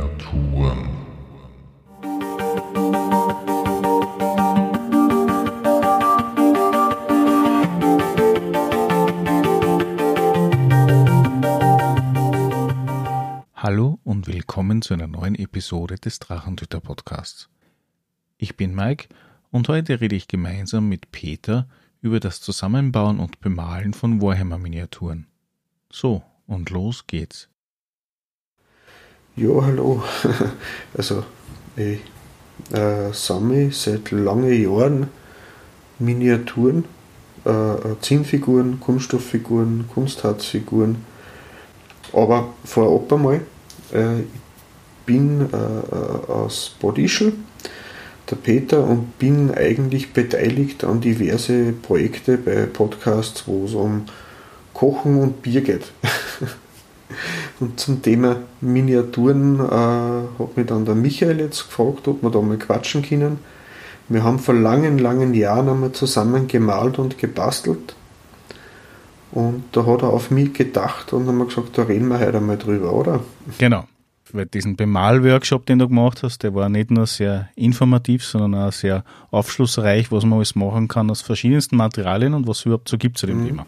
Miniaturen. Hallo und willkommen zu einer neuen Episode des Drachentüter Podcasts. Ich bin Mike und heute rede ich gemeinsam mit Peter über das Zusammenbauen und Bemalen von Warhammer Miniaturen. So, und los geht's. Ja, hallo. Also, ich äh, sammle seit langen Jahren Miniaturen, äh, äh, Zinnfiguren, Kunststofffiguren, Kunstharzfiguren. Aber vorab einmal, äh, ich bin äh, äh aus Bodischl, der Peter, und bin eigentlich beteiligt an diverse Projekte bei Podcasts, wo es um Kochen und Bier geht. Und zum Thema Miniaturen äh, hat mich dann der Michael jetzt gefragt, ob wir da mal quatschen können. Wir haben vor langen, langen Jahren einmal zusammen gemalt und gebastelt. Und da hat er auf mich gedacht und haben gesagt, da reden wir heute einmal drüber, oder? Genau. Weil diesen Bemalworkshop, den du gemacht hast, der war nicht nur sehr informativ, sondern auch sehr aufschlussreich, was man alles machen kann aus verschiedensten Materialien und was es überhaupt so gibt zu dem mhm. Thema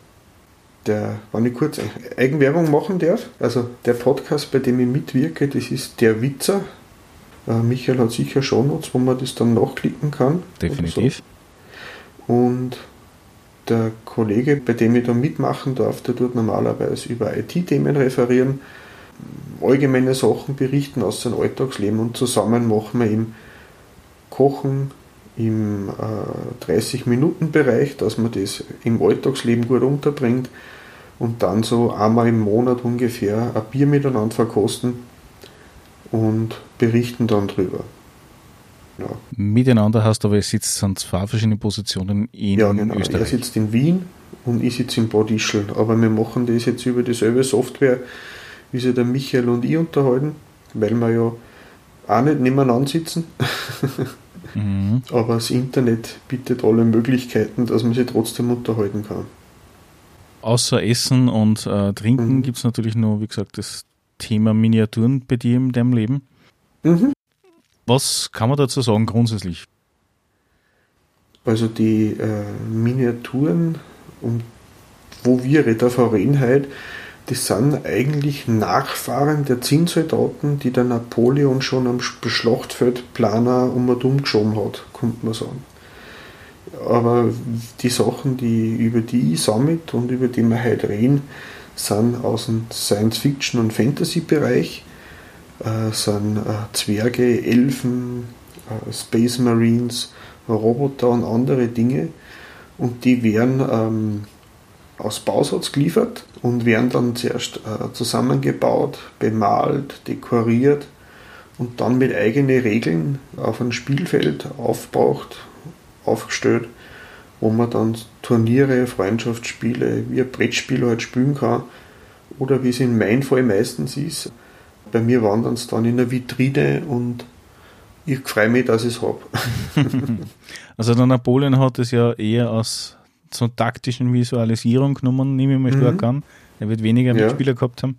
der, wenn ich kurz Eigenwerbung machen darf, also der Podcast, bei dem ich mitwirke, das ist der Witzer. Äh, Michael hat sicher schon Notes, wo man das dann nachklicken kann. Definitiv. So. Und der Kollege, bei dem ich da mitmachen darf, der tut normalerweise über IT-Themen referieren, allgemeine Sachen berichten aus seinem Alltagsleben und zusammen machen wir eben Kochen, im äh, 30-Minuten-Bereich, dass man das im Alltagsleben gut unterbringt und dann so einmal im Monat ungefähr ein Bier miteinander verkosten und berichten dann drüber. Ja. Miteinander hast du aber, ihr sitzt sind zwei verschiedene Positionen in ja, genau. Österreich. Er sitzt in Wien und ich sitze in Bad Ischl. Aber wir machen das jetzt über dieselbe Software, wie sich der Michael und ich unterhalten, weil wir ja auch nicht nebeneinander sitzen. Mhm. Aber das Internet bietet alle Möglichkeiten, dass man sich trotzdem unterhalten kann. Außer Essen und äh, Trinken mhm. gibt es natürlich nur, wie gesagt, das Thema Miniaturen bei dir in deinem Leben. Mhm. Was kann man dazu sagen grundsätzlich? Also die äh, Miniaturen, um, wo wir referieren heute, das sind eigentlich Nachfahren der Zinnsoldaten, die der Napoleon schon am Schlachtfeldplaner um und um geschoben hat, könnte man sagen. Aber die Sachen, die, über die ich sammle und über die wir heute reden, sind aus dem Science-Fiction- und Fantasy-Bereich, äh, sind äh, Zwerge, Elfen, äh, Space Marines, Roboter und andere Dinge. Und die werden ähm, aus Bausatz geliefert und werden dann zuerst äh, zusammengebaut, bemalt, dekoriert und dann mit eigenen Regeln auf ein Spielfeld aufgebracht, aufgestellt, wo man dann Turniere, Freundschaftsspiele, wie ein Brettspiel halt spielen kann oder wie es in meinem Fall meistens ist. Bei mir wandern es dann in der Vitrine und ich freue mich, dass ich es habe. also der Napoleon hat es ja eher aus zur taktischen Visualisierung genommen, nehme ich mal stark mhm. an. Er wird weniger ja. Mitspieler gehabt haben.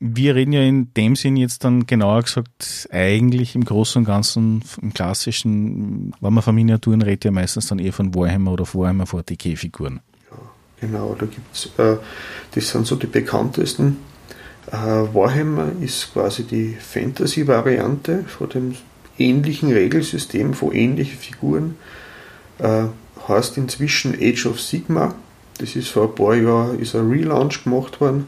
Wir reden ja in dem Sinn jetzt dann genauer gesagt eigentlich im Großen und Ganzen, im klassischen, wenn man von Miniaturen redet, ja meistens dann eher von Warhammer oder Warhammer 40k-Figuren. Ja, genau, da gibt's, äh, das sind so die bekanntesten. Äh, Warhammer ist quasi die Fantasy-Variante von dem ähnlichen Regelsystem, von ähnlichen Figuren. Äh, heißt inzwischen Age of Sigma. Das ist vor ein paar Jahren ist ein Relaunch gemacht worden,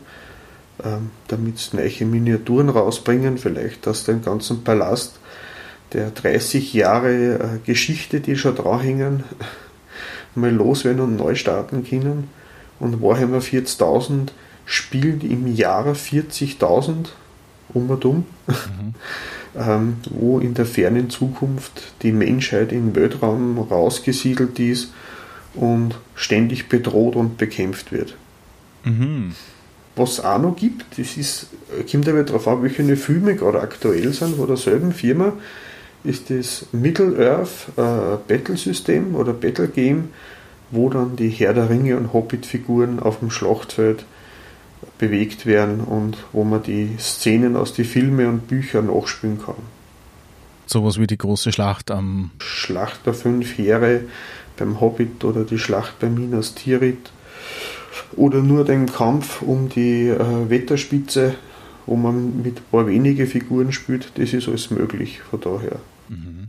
ähm, damit sie neue Miniaturen rausbringen. Vielleicht aus dem ganzen Palast der 30 Jahre äh, Geschichte, die schon dranhängen, mal loswerden und neu starten können. Und Warhammer 40.000 spielt im Jahr 40.000 um und um. Mhm. ähm, wo in der fernen Zukunft die Menschheit im Weltraum rausgesiedelt ist und ständig bedroht und bekämpft wird. Mhm. Was es auch noch gibt, das ist, kommt aber darauf an, welche Filme gerade aktuell sind, von derselben Firma, ist das Middle-earth äh, Battle-System oder Battle-Game, wo dann die Herr der Ringe und Hobbit-Figuren auf dem Schlachtfeld bewegt werden und wo man die Szenen aus den Filmen und Büchern nachspielen kann. Sowas wie die große Schlacht am Schlacht der fünf Heere beim Hobbit oder die Schlacht bei Minas Tirith oder nur den Kampf um die äh, Wetterspitze, wo man mit ein paar wenige Figuren spielt, das ist alles möglich von daher. Mhm.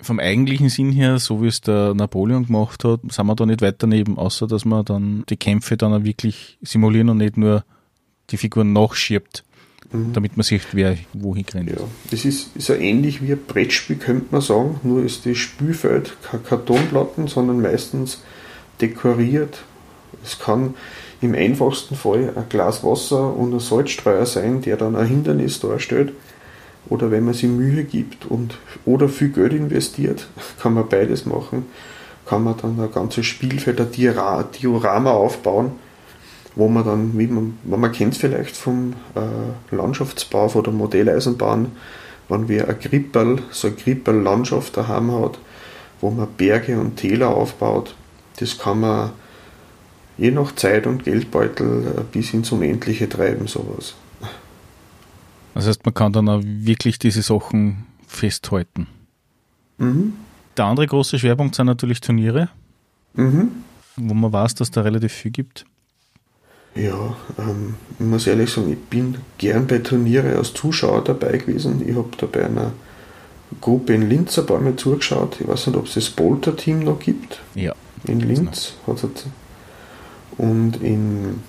Vom eigentlichen Sinn her, so wie es der Napoleon gemacht hat, sind wir da nicht weiter daneben, außer dass man dann die Kämpfe dann auch wirklich simulieren und nicht nur die Figuren nachschiebt, mhm. damit man sieht, wer wohin rennt. Ja, das ist, ist ja ähnlich wie ein Brettspiel, könnte man sagen, nur ist das Spielfeld keine Kartonplatten, sondern meistens dekoriert. Es kann im einfachsten Fall ein Glas Wasser und ein Salzstreuer sein, der dann ein Hindernis darstellt. Oder wenn man sich Mühe gibt und oder viel Geld investiert, kann man beides machen. Kann man dann ein ganzes Spielfeld, ein Diorama aufbauen, wo man dann, wie man, man kennt es vielleicht vom äh, Landschaftsbau oder Modelleisenbahn, wenn wir ein Krippel, so eine Krippel-Landschaft daheim hat, wo man Berge und Täler aufbaut, das kann man je nach Zeit und Geldbeutel äh, bis ins Unendliche treiben, sowas. Das heißt, man kann dann auch wirklich diese Sachen festhalten. Mhm. Der andere große Schwerpunkt sind natürlich Turniere, mhm. wo man weiß, dass da relativ viel gibt. Ja, ähm, ich muss ehrlich sagen, ich bin gern bei Turniere als Zuschauer dabei gewesen. Ich habe da bei einer Gruppe in Linz ein paar Mal zugeschaut. Ich weiß nicht, ob es das Bolter-Team noch gibt. Ja. In Linz hat es und in,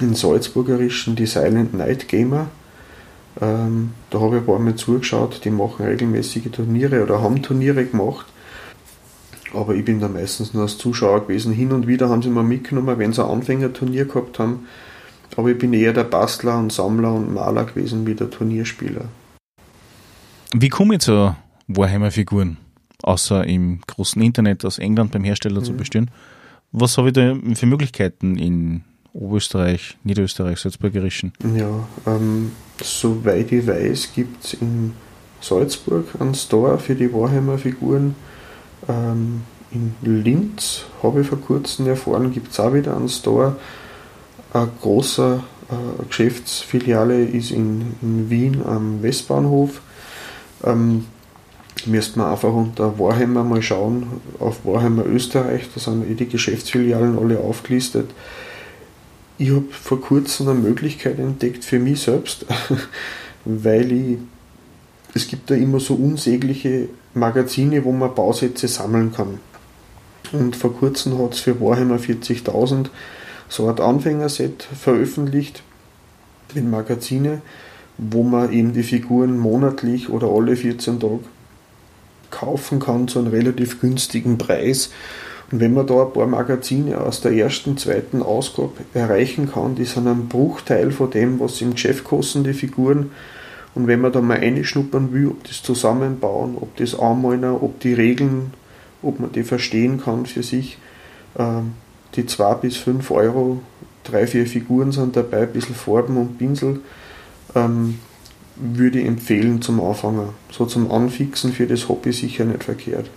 in Salzburgerischen die Silent Night Gamer. Ähm, da habe ich ein paar Mal zugeschaut, die machen regelmäßige Turniere oder haben Turniere gemacht. Aber ich bin da meistens nur als Zuschauer gewesen. Hin und wieder haben sie mal mitgenommen, wenn sie ein Anfängerturnier gehabt haben. Aber ich bin eher der Bastler und Sammler und Maler gewesen wie der Turnierspieler. Wie komme ich zu Warhammer-Figuren? Außer im großen Internet aus England beim Hersteller mhm. zu bestellen. Was habe ich da für Möglichkeiten in Oberösterreich, Niederösterreich, Salzburgerischen? Ja, ähm, soweit ich weiß, gibt es in Salzburg einen Store für die Warhammer-Figuren. Ähm, in Linz habe ich vor kurzem erfahren, gibt es auch wieder einen Store. Eine große äh, Geschäftsfiliale ist in, in, Wien am Westbahnhof. Ähm, müsste man einfach unter Warhammer mal schauen, auf Warhammer Österreich, da sind eh die Geschäftsfilialen alle aufgelistet. Ich habe vor kurzem eine Möglichkeit entdeckt für mich selbst, weil ich, es gibt da immer so unsägliche Magazine, wo man Bausätze sammeln kann. Und vor kurzem hat es für Warhammer 40.000 so ein Anfängerset veröffentlicht mit Magazine, wo man eben die Figuren monatlich oder alle 14 Tage kaufen kann zu einem relativ günstigen Preis. Und wenn man da ein paar Magazine aus der ersten, zweiten Ausgabe erreichen kann, die sind ein Bruchteil von dem, was im Geschäft kosten, die Figuren. Und wenn man da mal einschnuppern will, ob das zusammenbauen, ob das anmalen, ob die Regeln, ob man die verstehen kann für sich, ähm, die 2 bis 5 Euro, drei, vier Figuren sind dabei, ein bisschen Farben und Pinsel. Würde ich empfehlen zum Anfangen. So zum Anfixen für das Hobby sicher nicht verkehrt.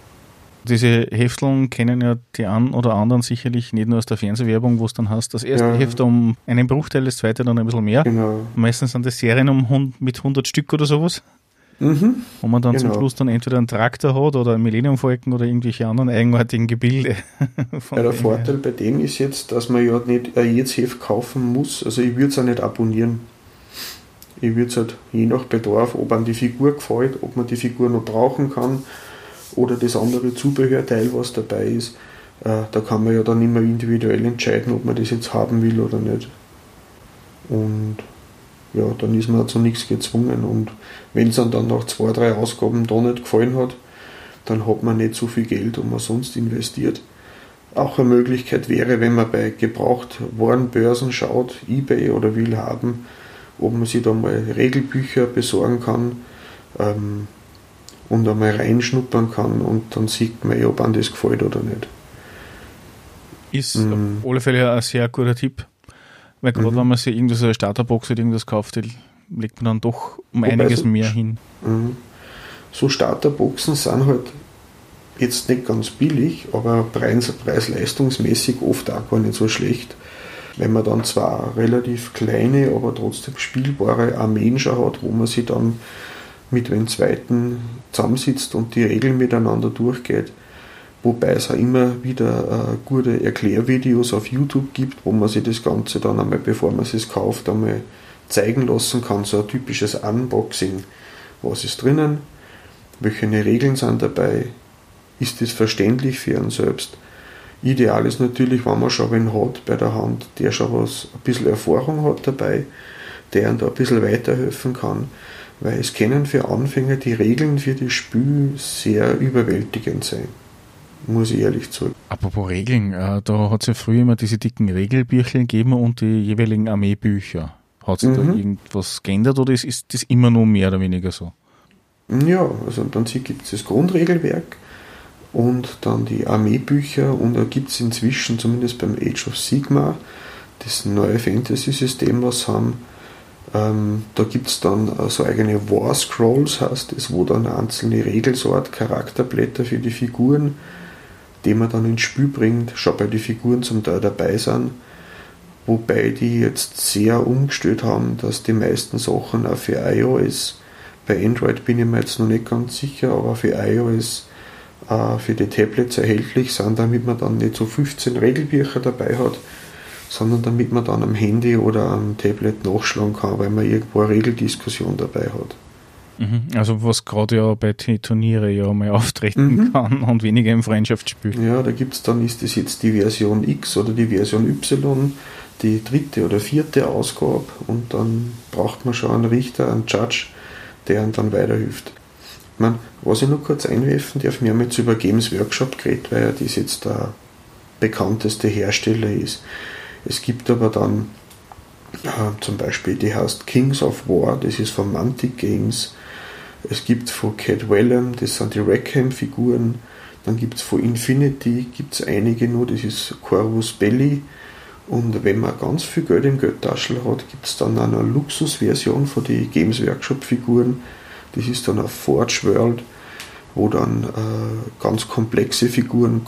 Diese Hefteln kennen ja die einen oder anderen sicherlich nicht nur aus der Fernsehwerbung, wo es dann hast, das erste ja. Heft um einen Bruchteil, das zweite dann ein bisschen mehr. Genau. Meistens sind das Serien um, mit 100 Stück oder sowas. Mhm. Wo man dann genau. zum Schluss dann entweder einen Traktor hat oder einen Millennium-Falken oder irgendwelche anderen eigenartigen Gebilde. ja, der Vorteil bei dem ist jetzt, dass man ja nicht jedes Heft kaufen muss. Also ich würde es auch nicht abonnieren. Ich würde es halt je nach Bedarf, ob an die Figur gefällt, ob man die Figur noch brauchen kann oder das andere Zubehörteil, was dabei ist, äh, da kann man ja dann immer individuell entscheiden, ob man das jetzt haben will oder nicht. Und ja, dann ist man zu nichts gezwungen. Und wenn es dann, dann nach zwei, drei Ausgaben da nicht gefallen hat, dann hat man nicht so viel Geld, um man sonst investiert. Auch eine Möglichkeit wäre, wenn man bei Gebrauchtwarenbörsen schaut, eBay oder will haben, ob man sich da mal Regelbücher besorgen kann ähm, und einmal reinschnuppern kann und dann sieht man, ob einem das gefällt oder nicht. Ist mhm. auf alle Fälle ein sehr guter Tipp, weil gerade mhm. wenn man sich irgendwo so eine Starterbox oder irgendwas kauft, legt man dann doch um Wobei einiges so, mehr hin. Mhm. So Starterboxen sind halt jetzt nicht ganz billig, aber preis-leistungsmäßig oft auch gar nicht so schlecht. Wenn man dann zwar relativ kleine, aber trotzdem spielbare Armeen schon hat, wo man sich dann mit den Zweiten zusammensitzt und die Regeln miteinander durchgeht. Wobei es auch immer wieder äh, gute Erklärvideos auf YouTube gibt, wo man sich das Ganze dann einmal, bevor man es kauft, einmal zeigen lassen kann. So ein typisches Unboxing. Was ist drinnen? Welche Regeln sind dabei? Ist das verständlich für einen selbst? Ideal ist natürlich, wenn man schon wen hat bei der Hand, der schon was, ein bisschen Erfahrung hat dabei, der einem da ein bisschen weiterhelfen kann, weil es können für Anfänger die Regeln für das Spiel sehr überwältigend sein. Muss ich ehrlich sagen. Apropos Regeln, äh, da hat es ja früher immer diese dicken Regelbücher gegeben und die jeweiligen Armeebücher. Hat sich mhm. da irgendwas geändert oder ist, ist das immer nur mehr oder weniger so? Ja, also im Prinzip gibt es das Grundregelwerk und dann die Armeebücher und da gibt es inzwischen, zumindest beim Age of Sigma, das neue Fantasy-System, was haben. Ähm, da gibt es dann so also eigene War Scrolls, heißt es, wo dann einzelne Regelsort, Charakterblätter für die Figuren, die man dann ins Spiel bringt, schon bei den Figuren zum Teil dabei sind. Wobei die jetzt sehr umgestellt haben, dass die meisten Sachen auch für iOS, bei Android bin ich mir jetzt noch nicht ganz sicher, aber für iOS äh, für die Tablets erhältlich sind, damit man dann nicht so 15 Regelbücher dabei hat, sondern damit man dann am Handy oder am Tablet nachschlagen kann, weil man irgendwo eine Regeldiskussion dabei hat. Mhm. Also was gerade ja bei Turniere ja mal auftreten mhm. kann und weniger im Freundschaftsspiel. Ja, da gibt es dann, ist das jetzt die Version X oder die Version Y, die dritte oder vierte Ausgabe und dann braucht man schon einen Richter, einen Judge, der einem dann weiterhilft. Man, was ich noch kurz einwerfen darf, wir haben jetzt über Games Workshop geredet, weil ja das jetzt der bekannteste Hersteller ist. Es gibt aber dann äh, zum Beispiel, die heißt Kings of War, das ist von Mantic Games. Es gibt von Cat Wellham, das sind die Rackham-Figuren. Dann gibt es von Infinity, gibt es einige nur, das ist Corvus Belli. Und wenn man ganz viel Geld im Geldtaschel hat, gibt es dann eine Luxusversion von den Games Workshop-Figuren das ist dann auf Forge World, wo dann äh, ganz komplexe Figuren,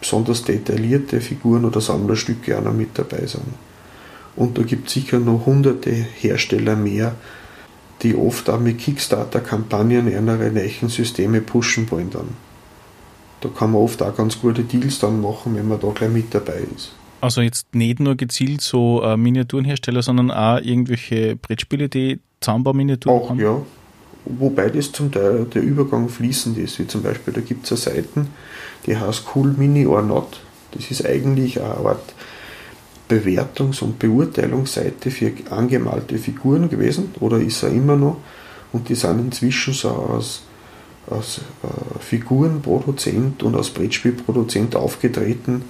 besonders detaillierte Figuren oder Sammlerstücke auch noch mit dabei sind. Und da gibt es sicher noch hunderte Hersteller mehr, die oft auch mit Kickstarter-Kampagnen ihre neuen Systeme pushen wollen dann. Da kann man oft auch ganz gute Deals dann machen, wenn man da gleich mit dabei ist. Also jetzt nicht nur gezielt so äh, Miniaturenhersteller, sondern auch irgendwelche Brettspiele, die Zahnbauminiaturen haben? Auch, ja wobei das zum Teil der Übergang fließend ist, wie zum Beispiel, da gibt es eine Seite, die heißt Cool Mini or Not. Das ist eigentlich eine Art Bewertungs- und Beurteilungsseite für angemalte Figuren gewesen, oder ist er immer noch. Und die sind inzwischen so aus, aus äh, Figurenproduzent und aus Brettspielproduzent aufgetreten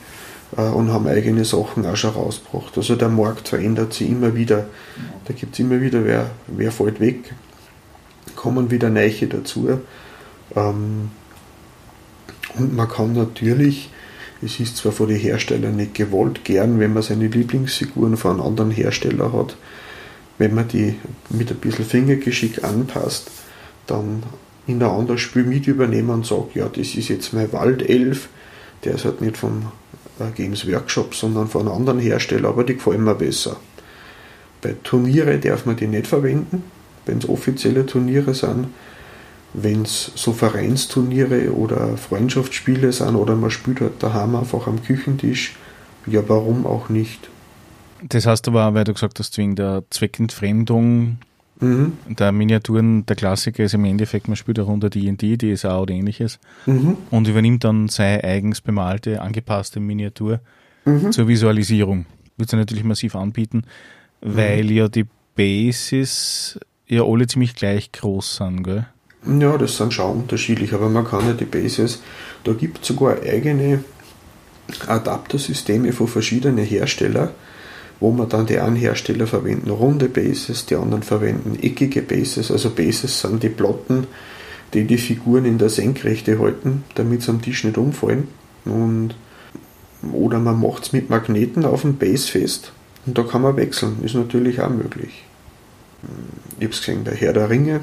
äh, und haben eigene Sachen auch schon rausgebracht. Also der Markt verändert sich immer wieder. Da gibt es immer wieder, wer, wer fällt weg kommen wieder Neiche dazu. Ähm, und man kann natürlich, es ist zwar von den Herstellern nicht gewollt, gern, wenn man seine Lieblingsfiguren von einem anderen Hersteller hat, wenn man die mit ein bisschen Fingergeschick anpasst, dann in ein anderes Spiel mit übernehmen und sagt, ja, das ist jetzt mein Waldelf, der ist halt nicht vom äh, Games Workshop, sondern von einem anderen Hersteller, aber die gefallen mir besser. Bei Turniere darf man die nicht verwenden, wenn es offizielle Turniere sind. Wenn es so Vereinsturniere oder Freundschaftsspiele sind oder man spielt halt daheim einfach am Küchentisch, ja, warum auch nicht? Das heißt aber weil du gesagt hast, wegen der Zweckentfremdung mhm. der Miniaturen, der Klassiker ist im Endeffekt, man spielt eine Runde D&D, DSA oder ähnliches mhm. und übernimmt dann seine eigens bemalte, angepasste Miniatur mhm. zur Visualisierung. Wird sie natürlich massiv anbieten, weil mhm. ja die Basis ja alle ziemlich gleich groß sind, gell? Ja, das sind schon unterschiedlich, aber man kann ja die Bases, da gibt es sogar eigene Adaptersysteme von verschiedenen Herstellern, wo man dann die einen Hersteller verwenden runde Bases, die anderen verwenden eckige Bases. Also Bases sind die Platten, die die Figuren in der Senkrechte halten, damit sie am Tisch nicht umfallen. Und, oder man macht es mit Magneten auf dem Base fest und da kann man wechseln, ist natürlich auch möglich ich habe es gesehen bei Herr der Ringe,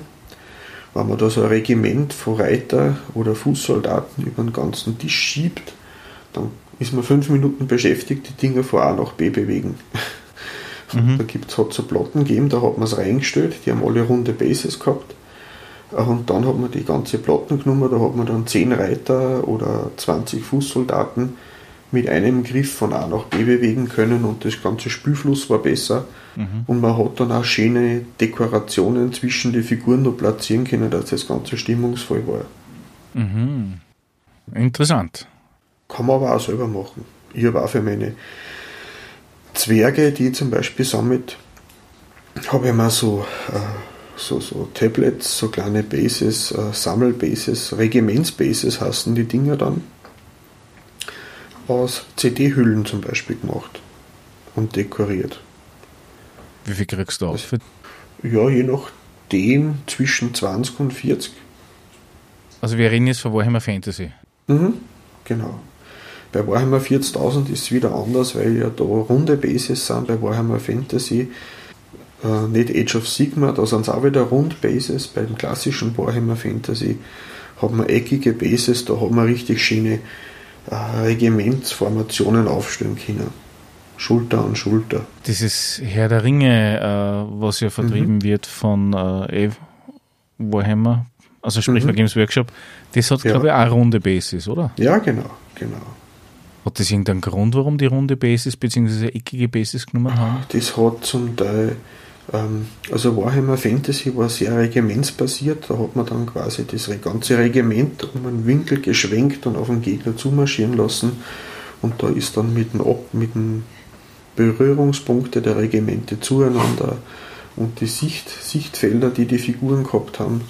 wenn man da so ein Regiment von Reiter oder Fußsoldaten über den ganzen Tisch schiebt, dann ist man fünf Minuten beschäftigt, die Dinger von A nach B bewegen. Mhm. Da gibt's, hat es so Platten gegeben, da hat man es reingestellt, die haben alle runde Bases gehabt. Und dann hat man die ganze Platten genommen, da hat man dann 10 Reiter oder 20 Fußsoldaten mit einem Griff von A nach B bewegen können und das ganze Spielfluss war besser. Mhm. Und man hat dann auch schöne Dekorationen zwischen die Figuren noch platzieren können, dass das Ganze stimmungsvoll war. Mhm. Interessant. Kann man aber auch selber machen. Ich habe auch für meine Zwerge, die ich zum Beispiel sammelt, habe ich mal so, äh, so, so Tablets, so kleine Bases, äh, Sammelbases, Regimentsbases heißen die Dinger dann, aus CD-Hüllen zum Beispiel gemacht und dekoriert. Wie viel kriegst du aus? Ja, je nachdem zwischen 20 und 40. Also wir reden jetzt von Warhammer Fantasy. Mhm, genau. Bei Warhammer 40.000 ist es wieder anders, weil ja da runde Bases sind. Bei Warhammer Fantasy äh, nicht Age of Sigma, da sind es auch wieder rund Bases. Beim klassischen Warhammer Fantasy hat man eckige Bases, da hat man richtig schöne Regimentsformationen aufstellen können. Schulter an Schulter. Dieses Herr der Ringe, äh, was ja vertrieben mhm. wird von äh, Warhammer, also sprich mhm. Games Workshop, das hat, ja. glaube ich, auch runde Bases, oder? Ja, genau, genau. Hat das irgendeinen Grund, warum die runde Basis bzw. eckige Basis genommen haben? Das hat zum Teil, also Warhammer Fantasy war sehr regimentsbasiert, da hat man dann quasi das ganze Regiment um einen Winkel geschwenkt und auf den Gegner zumarschieren lassen. Und da ist dann mit den, mit den Berührungspunkte der Regimente zueinander und die Sicht, Sichtfelder, die die Figuren gehabt haben,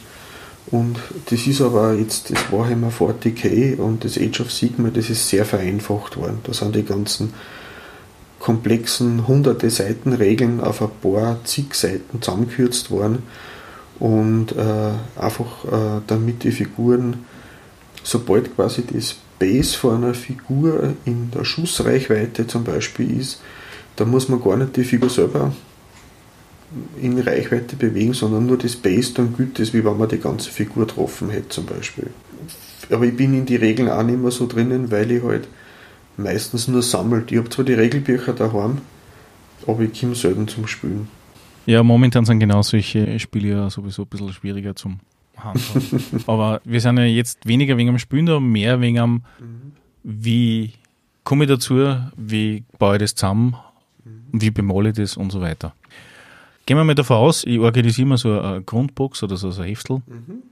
und das ist aber jetzt das Warhammer 40k und das Age of Sigma, das ist sehr vereinfacht worden. Da sind die ganzen komplexen hunderte Seiten Regeln auf ein paar zig Seiten zusammengekürzt worden und äh, einfach äh, damit die Figuren, sobald quasi das Base von einer Figur in der Schussreichweite zum Beispiel ist, da muss man gar nicht die Figur selber in Reichweite bewegen, sondern nur das Base dann gilt das, wie wenn man die ganze Figur getroffen hätte zum Beispiel. Aber ich bin in die Regeln auch nicht mehr so drinnen, weil ich halt meistens nur sammelt. Ich habe zwar die Regelbücher daheim, aber ich komme selten zum Spielen. Ja, momentan sind genau solche Spiele ja sowieso ein bisschen schwieriger zum Handhaben. aber wir sind ja jetzt weniger wegen am Spielen da, mehr wegen am, mhm. wie komme ich dazu, wie baue ich das zusammen, mhm. wie bemale ich das und so weiter. Gehen wir mal davon aus, ich organisiere mir so eine Grundbox oder so, so ein Heftel mhm.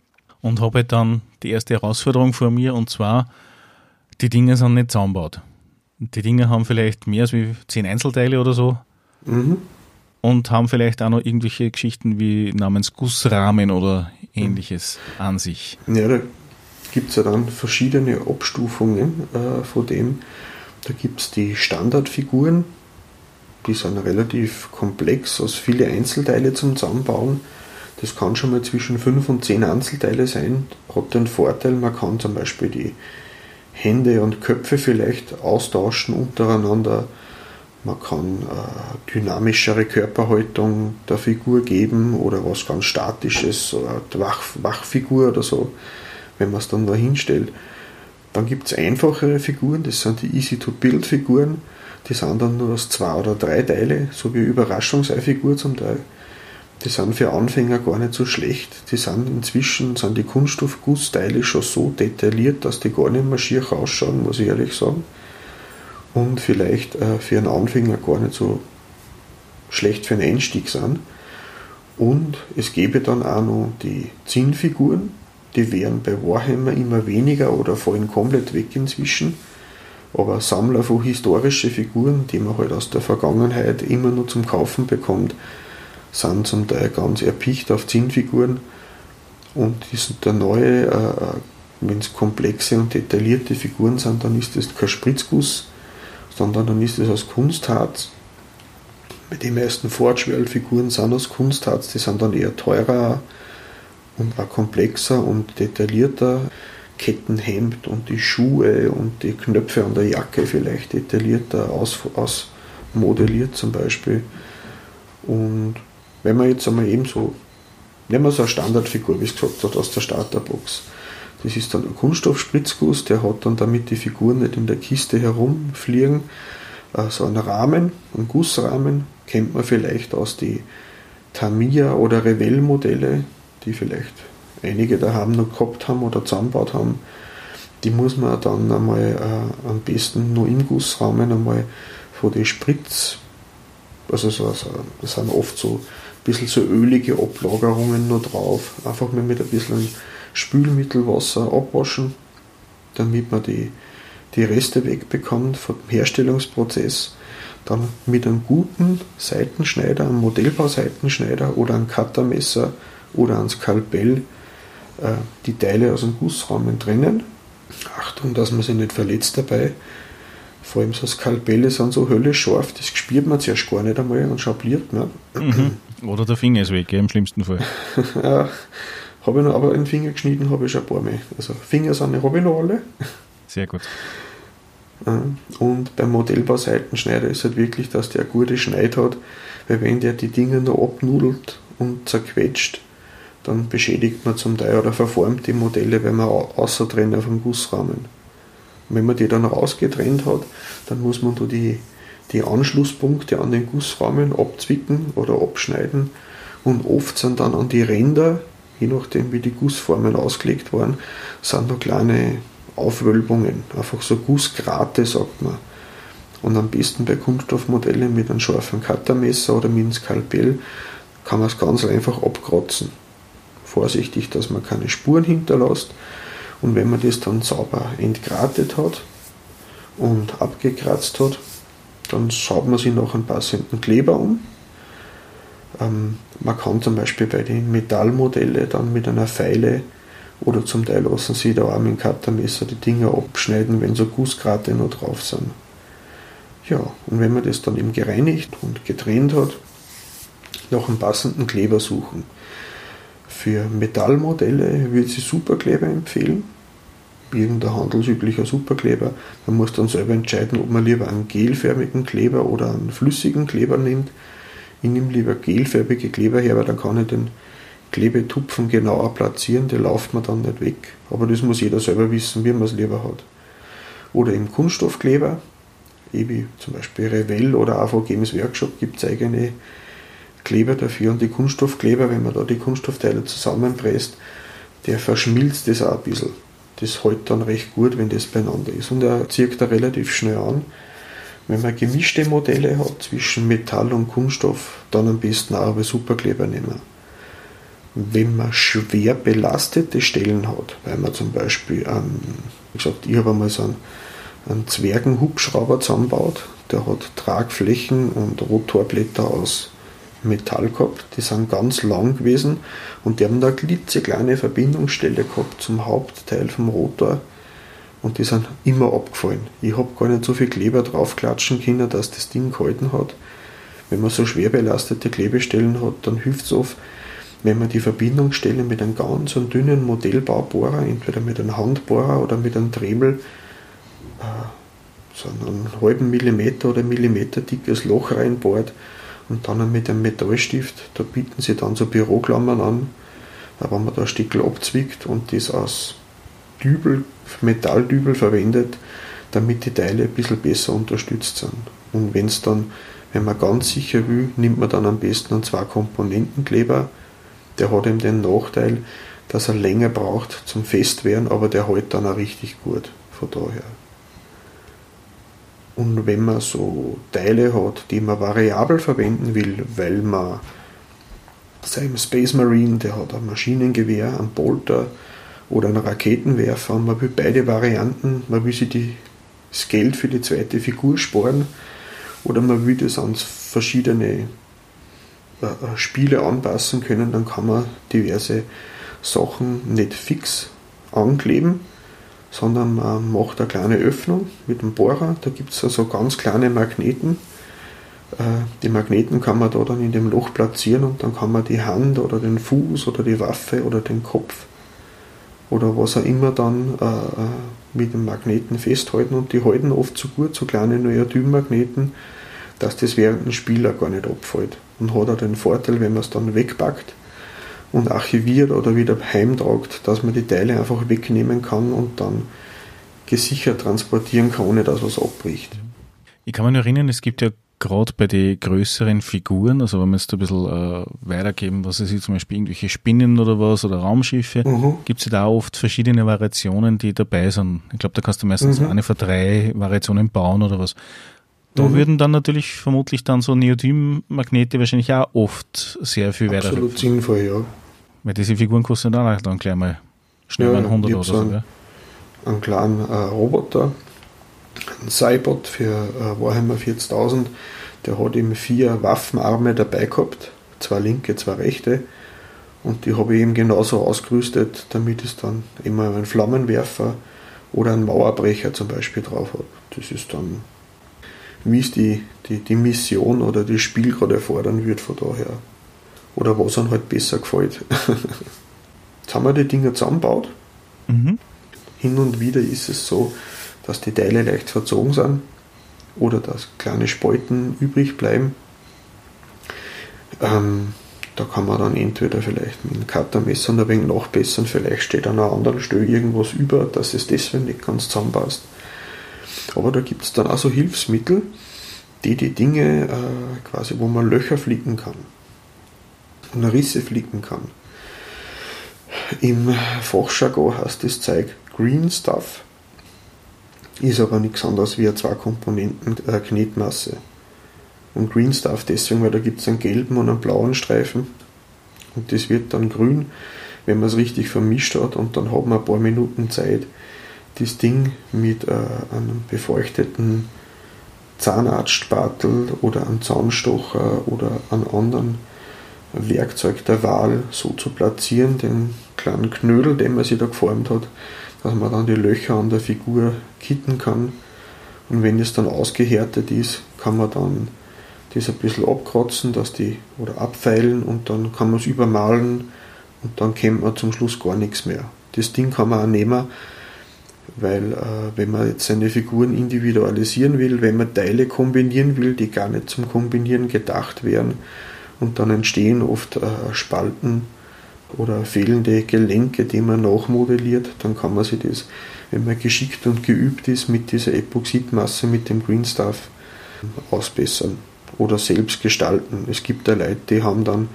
und habe halt dann die erste Herausforderung vor mir und zwar, die Dinge sind nicht zusammengebaut. Die Dinge haben vielleicht mehr als wie zehn Einzelteile oder so mhm. und haben vielleicht auch noch irgendwelche Geschichten wie namens Gussrahmen oder ähnliches mhm. an sich. Ja, da gibt es ja dann verschiedene Abstufungen äh, von dem. Da gibt es die Standardfiguren, die sind relativ komplex, aus viele Einzelteile zum Zusammenbauen. Das kann schon mal zwischen 5 und 10 Einzelteile sein. Hat den Vorteil, man kann zum Beispiel die Hände und Köpfe vielleicht austauschen untereinander. Man kann äh, dynamischere Körperhaltung der Figur geben oder was ganz Statisches, eine Wach Wachfigur oder so, wenn man es dann da hinstellt. Dann gibt es einfachere Figuren, das sind die Easy-to-Build-Figuren die sind dann nur aus zwei oder drei Teile, so wie Überraschungseifigur zum Teil. Die sind für Anfänger gar nicht so schlecht. Die sind inzwischen, sind die Kunststoffgussteile schon so detailliert, dass die gar nicht mehr schier ausschauen, muss ich ehrlich sagen. Und vielleicht äh, für einen Anfänger gar nicht so schlecht für einen Einstieg sind. Und es gäbe dann auch noch die Zinnfiguren, die wären bei Warhammer immer weniger oder fallen komplett weg inzwischen aber Sammler von historischen Figuren, die man halt aus der Vergangenheit immer nur zum Kaufen bekommt, sind zum Teil ganz erpicht auf Zinnfiguren und die sind der neue, äh, wenn es komplexe und detaillierte Figuren sind, dann ist das kein Spritzguss, sondern dann ist es aus Kunstharz. Die meisten Fortschwell-Figuren sind aus Kunstharz, die sind dann eher teurer und auch komplexer und detaillierter. Kettenhemd und die Schuhe und die Knöpfe an der Jacke vielleicht detaillierter aus, ausmodelliert zum Beispiel. Und wenn man jetzt einmal eben so, nehmen wir so eine Standardfigur, wie es gesagt hat, aus der Starterbox, Das ist dann ein Kunststoffspritzguss, der hat dann, damit die Figuren nicht in der Kiste herumfliegen, äh, so einen Rahmen, einen Gussrahmen, kennt man vielleicht aus die Tamiya oder Revell Modelle, die vielleicht einige daheim noch gehabt haben oder zusammengebaut haben. Die muss man dann einmal äh, am besten nur im Gussrahmen einmal von den Spritz, also so, das sind oft so bisschen so ölige Ablagerungen noch drauf, einfach mal mit ein bisschen Spülmittelwasser abwaschen, damit man die, die Reste wegbekommt vom Herstellungsprozess. Dann mit einem guten Seitenschneider, einem Modellbauseitenschneider oder einem Cuttermesser oder einem Skalpell äh, die Teile aus dem Gussrahmen trennen. Achtung, dass man sich nicht verletzt dabei. Vor allem so Skalpelle sind so höllisch scharf, das spürt man zuerst gar nicht einmal und schabliert man. Mhm. Oder der Finger ist weg, im schlimmsten Fall. ja, habe ich noch, aber einen Finger geschnitten habe ich schon ein paar Mal. Also Finger sind, habe ich noch alle. Sehr gut. Und beim Modellbauseitenschneider ist halt wirklich, dass der eine gute Schneid hat, weil wenn der die Dinge noch abnudelt und zerquetscht, dann beschädigt man zum Teil oder verformt die Modelle, wenn man außer trennt auf dem Gussrahmen. Und wenn man die dann rausgetrennt hat, dann muss man da die, die Anschlusspunkte an den Gussrahmen abzwicken oder abschneiden und oft sind dann an die Ränder, je nachdem wie die Gussformen ausgelegt waren, sind da kleine Aufwölbungen, einfach so Gussgrate sagt man. Und am besten bei Kunststoffmodellen mit einem scharfen Cuttermesser oder mit einem Skalpell kann man es ganz einfach abkratzen. Vorsichtig, dass man keine Spuren hinterlässt. Und wenn man das dann sauber entgratet hat und abgekratzt hat, dann saugt man sich noch einen passenden Kleber um. Ähm, man kann zum Beispiel bei den Metallmodellen dann mit einer Feile oder zum Teil lassen sie da auch mit dem Cuttermesser die Dinger abschneiden, wenn so Gussgrate noch drauf sind. Ja, und wenn man das dann eben gereinigt und getrennt hat, nach einem passenden Kleber suchen. Für Metallmodelle würde ich Superkleber empfehlen. Irgendein handelsüblicher Superkleber. Man muss dann selber entscheiden, ob man lieber einen gelförmigen Kleber oder einen flüssigen Kleber nimmt. Ich nehme lieber gelfärbige Kleber her, weil dann kann ich den Klebetupfen genauer platzieren, der läuft man dann nicht weg. Aber das muss jeder selber wissen, wie man es lieber hat. Oder im Kunststoffkleber, wie zum Beispiel Revell oder AV Games Workshop gibt es eigene Kleber dafür. Und die Kunststoffkleber, wenn man da die Kunststoffteile zusammenpresst, der verschmilzt das auch ein bisschen. Das hält dann recht gut, wenn das beieinander ist. Und er zieht da relativ schnell an. Wenn man gemischte Modelle hat zwischen Metall und Kunststoff, dann am besten auch über Superkleber nehmen wenn man schwer belastete Stellen hat, weil man zum Beispiel, einen, wie gesagt, ich habe einmal so einen, einen Zwergenhubschrauber zusammengebaut, der hat Tragflächen und Rotorblätter aus Metall gehabt, die sind ganz lang gewesen und die haben da klitzekleine Verbindungsstelle gehabt zum Hauptteil vom Rotor und die sind immer abgefallen. Ich habe gar nicht so viel Kleber draufklatschen können, dass das Ding gehalten hat. Wenn man so schwer belastete Klebestellen hat, dann hilft es oft, wenn man die Verbindungsstelle mit einem ganz dünnen Modellbaubohrer, entweder mit einem Handbohrer oder mit einem Dremel, äh, so einen halben Millimeter oder Millimeter dickes Loch reinbohrt und dann mit einem Metallstift, da bieten sie dann so Büroklammern an, wenn man da ein Stück abzwickt und das aus Dübel, Metalldübel verwendet, damit die Teile ein bisschen besser unterstützt sind. Und wenn es dann, wenn man ganz sicher will, nimmt man dann am besten einen zwei Komponentenkleber, der hat eben den Nachteil, dass er länger braucht zum Festwerden, aber der hält dann auch richtig gut. Von daher. Und wenn man so Teile hat, die man variabel verwenden will, weil man seinem Space Marine, der hat ein Maschinengewehr, einen Bolter oder einen Raketenwerfer, man will beide Varianten, man will sich die, das Geld für die zweite Figur sparen oder man will das an verschiedene äh, Spiele anpassen können, dann kann man diverse Sachen nicht fix ankleben, sondern man macht eine kleine Öffnung mit dem Bohrer. Da gibt es also ganz kleine Magneten. Äh, die Magneten kann man da dann in dem Loch platzieren und dann kann man die Hand oder den Fuß oder die Waffe oder den Kopf oder was auch immer dann äh, mit dem Magneten festhalten und die halten oft so gut, so kleine Neodym-Magneten, dass das während dem Spiel gar nicht abfällt und hat auch den Vorteil, wenn man es dann wegpackt und archiviert oder wieder heimtragt, dass man die Teile einfach wegnehmen kann und dann gesichert transportieren kann, ohne dass was abbricht. Ich kann mich nur erinnern, es gibt ja gerade bei den größeren Figuren, also wenn wir jetzt ein bisschen äh, weitergeben, was es ist, zum Beispiel irgendwelche Spinnen oder was oder Raumschiffe, mhm. gibt es ja da oft verschiedene Variationen, die dabei sind. Ich glaube, da kannst du meistens mhm. eine von drei Variationen bauen oder was. Da mhm. würden dann natürlich vermutlich dann so Neodym-Magnete wahrscheinlich auch oft sehr viel weiter. Absolut sinnvoll, ja. Weil diese Figuren kosten dann auch dann gleich mal schnell ja, mal 100 oder so. Einen, einen kleinen äh, Roboter, ein Cybot für äh, Warhammer 40.000, der hat eben vier Waffenarme dabei gehabt, zwei linke, zwei rechte. Und die habe ich eben genauso ausgerüstet, damit es dann immer einen Flammenwerfer oder einen Mauerbrecher zum Beispiel drauf hat. Das ist dann, wie es die, die, die Mission oder das Spiel gerade erfordern wird von daher. Oder was einem halt besser gefällt. Jetzt haben wir die Dinger zusammengebaut. Mhm. Hin und wieder ist es so, dass die Teile leicht verzogen sind oder dass kleine Spalten übrig bleiben. Ähm, da kann man dann entweder vielleicht mit einem Cuttermesser ein wenig nachbessern, vielleicht steht an einer anderen Stelle irgendwas über, dass es deswegen nicht ganz zusammenpasst. Aber da gibt es dann auch so Hilfsmittel, die die Dinge äh, quasi, wo man Löcher flicken kann und Risse flicken kann. Im Fachjargon heißt das Zeug Green Stuff. Ist aber nichts anderes wie eine zwei Komponenten äh. Und Green Stuff deswegen, weil da gibt es einen gelben und einen blauen Streifen. Und das wird dann grün, wenn man es richtig vermischt hat. Und dann hat man ein paar Minuten Zeit, das Ding mit äh, einem befeuchteten Zahnarztspatel oder einem Zahnstocher oder einem anderen Werkzeug der Wahl so zu platzieren, den kleinen Knödel, den man sich da geformt hat, dass man dann die Löcher an der Figur kitten kann. Und wenn es dann ausgehärtet ist, kann man dann das ein bisschen abkratzen, dass die oder abfeilen und dann kann man es übermalen und dann kennt man zum Schluss gar nichts mehr. Das Ding kann man auch nehmen, weil äh, wenn man jetzt seine Figuren individualisieren will, wenn man Teile kombinieren will, die gar nicht zum Kombinieren gedacht wären, und dann entstehen oft äh, Spalten oder fehlende Gelenke, die man nachmodelliert, dann kann man sich das, wenn man geschickt und geübt ist, mit dieser Epoxidmasse, mit dem Green Stuff ausbessern oder selbst gestalten. Es gibt ja Leute, die haben dann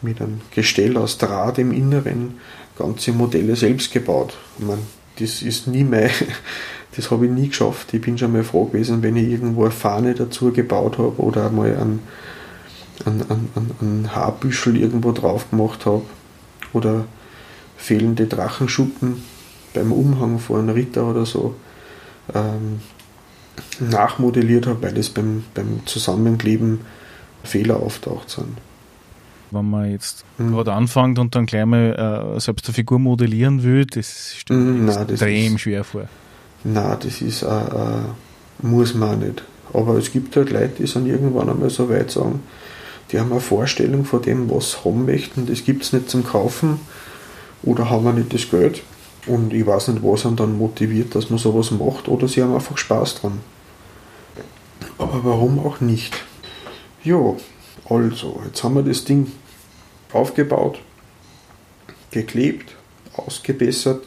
mit einem Gestell aus Draht im Inneren ganze Modelle selbst gebaut. Ich meine, das ist nie mehr, das habe ich nie geschafft. Ich bin schon mal froh gewesen, wenn ich irgendwo eine Fahne dazu gebaut habe oder einmal einen ein, ein, ein, ein Haarbüschel irgendwo drauf gemacht habe oder fehlende Drachenschuppen beim Umhang vor einem Ritter oder so ähm, nachmodelliert habe, weil es beim, beim Zusammenkleben Fehler auftaucht sind. Wenn man jetzt mhm. gerade anfängt und dann gleich mal äh, selbst eine Figur modellieren will, das stellt mhm, extrem ist, schwer vor. Nein, das ist äh, äh, muss man nicht. Aber es gibt halt Leute, die sind irgendwann einmal so weit sagen, die haben eine Vorstellung von dem, was sie haben möchten. Das gibt es nicht zum Kaufen oder haben wir nicht das Geld. Und ich weiß nicht, was einen dann motiviert, dass man sowas macht oder sie haben einfach Spaß dran. Aber warum auch nicht? Ja, also, jetzt haben wir das Ding aufgebaut, geklebt, ausgebessert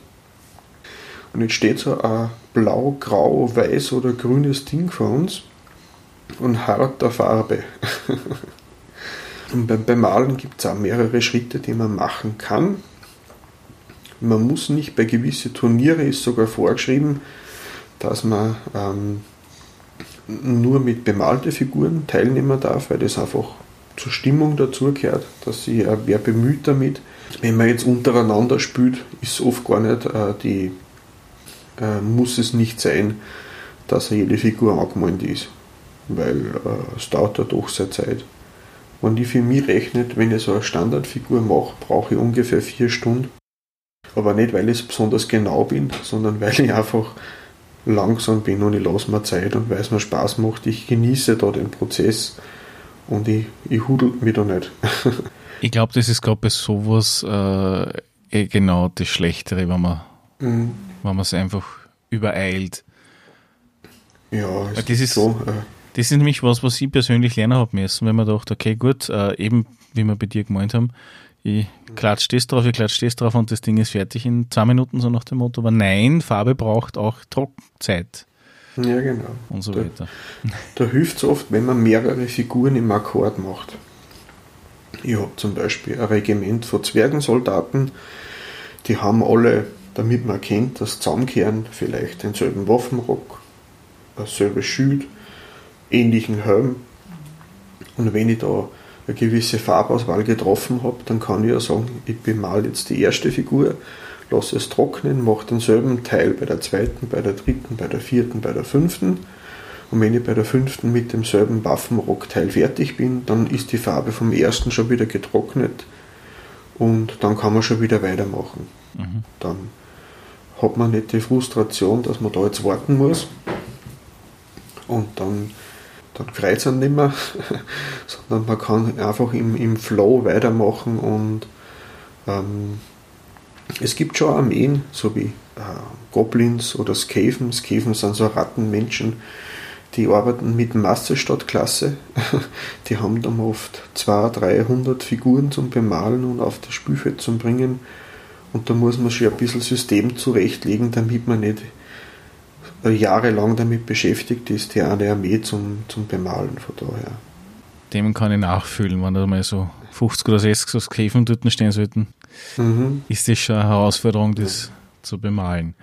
und jetzt steht so ein blau, grau, weiß oder grünes Ding vor uns und harter Farbe. Und beim, beim Malen gibt es auch mehrere Schritte, die man machen kann. Man muss nicht, bei gewissen Turniere ist sogar vorgeschrieben, dass man ähm, nur mit bemalten Figuren teilnehmen darf, weil das einfach zur Stimmung dazugehört, dass sich äh, wer bemüht damit. Wenn man jetzt untereinander spielt, ist oft gar nicht äh, die, äh, muss es nicht sein, dass jede Figur angemalt ist, weil äh, es dauert ja doch sehr Zeit. Wenn die für mich rechnet, wenn ich so eine Standardfigur mache, brauche ich ungefähr vier Stunden. Aber nicht, weil ich besonders genau bin, sondern weil ich einfach langsam bin und ich lasse mir Zeit und weil es mir Spaß macht. Ich genieße da den Prozess und ich, ich hudel mich da nicht. ich glaube, das ist gerade bei sowas äh, eh genau das Schlechtere, wenn man mhm. es einfach übereilt. Ja, das ist so. Äh, das ist nämlich was, was ich persönlich lernen habe müssen, wenn man dachte, okay, gut, äh, eben wie wir bei dir gemeint haben, ich klatsche das drauf, ich klatsche das drauf und das Ding ist fertig in zwei Minuten, so nach dem Motto. Aber nein, Farbe braucht auch Trockenzeit. Ja, genau. Und so da, weiter. Da hilft es oft, wenn man mehrere Figuren im Akkord macht. Ich habe zum Beispiel ein Regiment von Zwergensoldaten, die haben alle, damit man erkennt, dass zusammenkehren, vielleicht denselben Waffenrock, dasselbe Schild, ähnlichen Helm. Und wenn ich da eine gewisse Farbauswahl getroffen habe, dann kann ich ja sagen, ich bemal jetzt die erste Figur, lasse es trocknen, mache denselben Teil bei der zweiten, bei der dritten, bei der vierten, bei der fünften. Und wenn ich bei der fünften mit demselben Waffenrockteil fertig bin, dann ist die Farbe vom ersten schon wieder getrocknet und dann kann man schon wieder weitermachen. Mhm. Dann hat man nicht die Frustration, dass man da jetzt warten muss und dann dann freut es einen nicht mehr, sondern man kann einfach im, im Flow weitermachen und ähm, es gibt schon Armeen, so wie äh, Goblins oder Skaven. Skaven sind so Rattenmenschen, die arbeiten mit Masse statt Klasse. Die haben dann oft 200, 300 Figuren zum Bemalen und auf das Spielfeld zum Bringen. Und da muss man schon ein bisschen System zurechtlegen, damit man nicht jahrelang damit beschäftigt ist, die eine Armee zum, zum Bemalen von daher. Dem kann ich nachfühlen, wenn da mal so 50 oder 60 so Käfen dort stehen sollten, mhm. ist das schon eine Herausforderung, das ja. zu bemalen.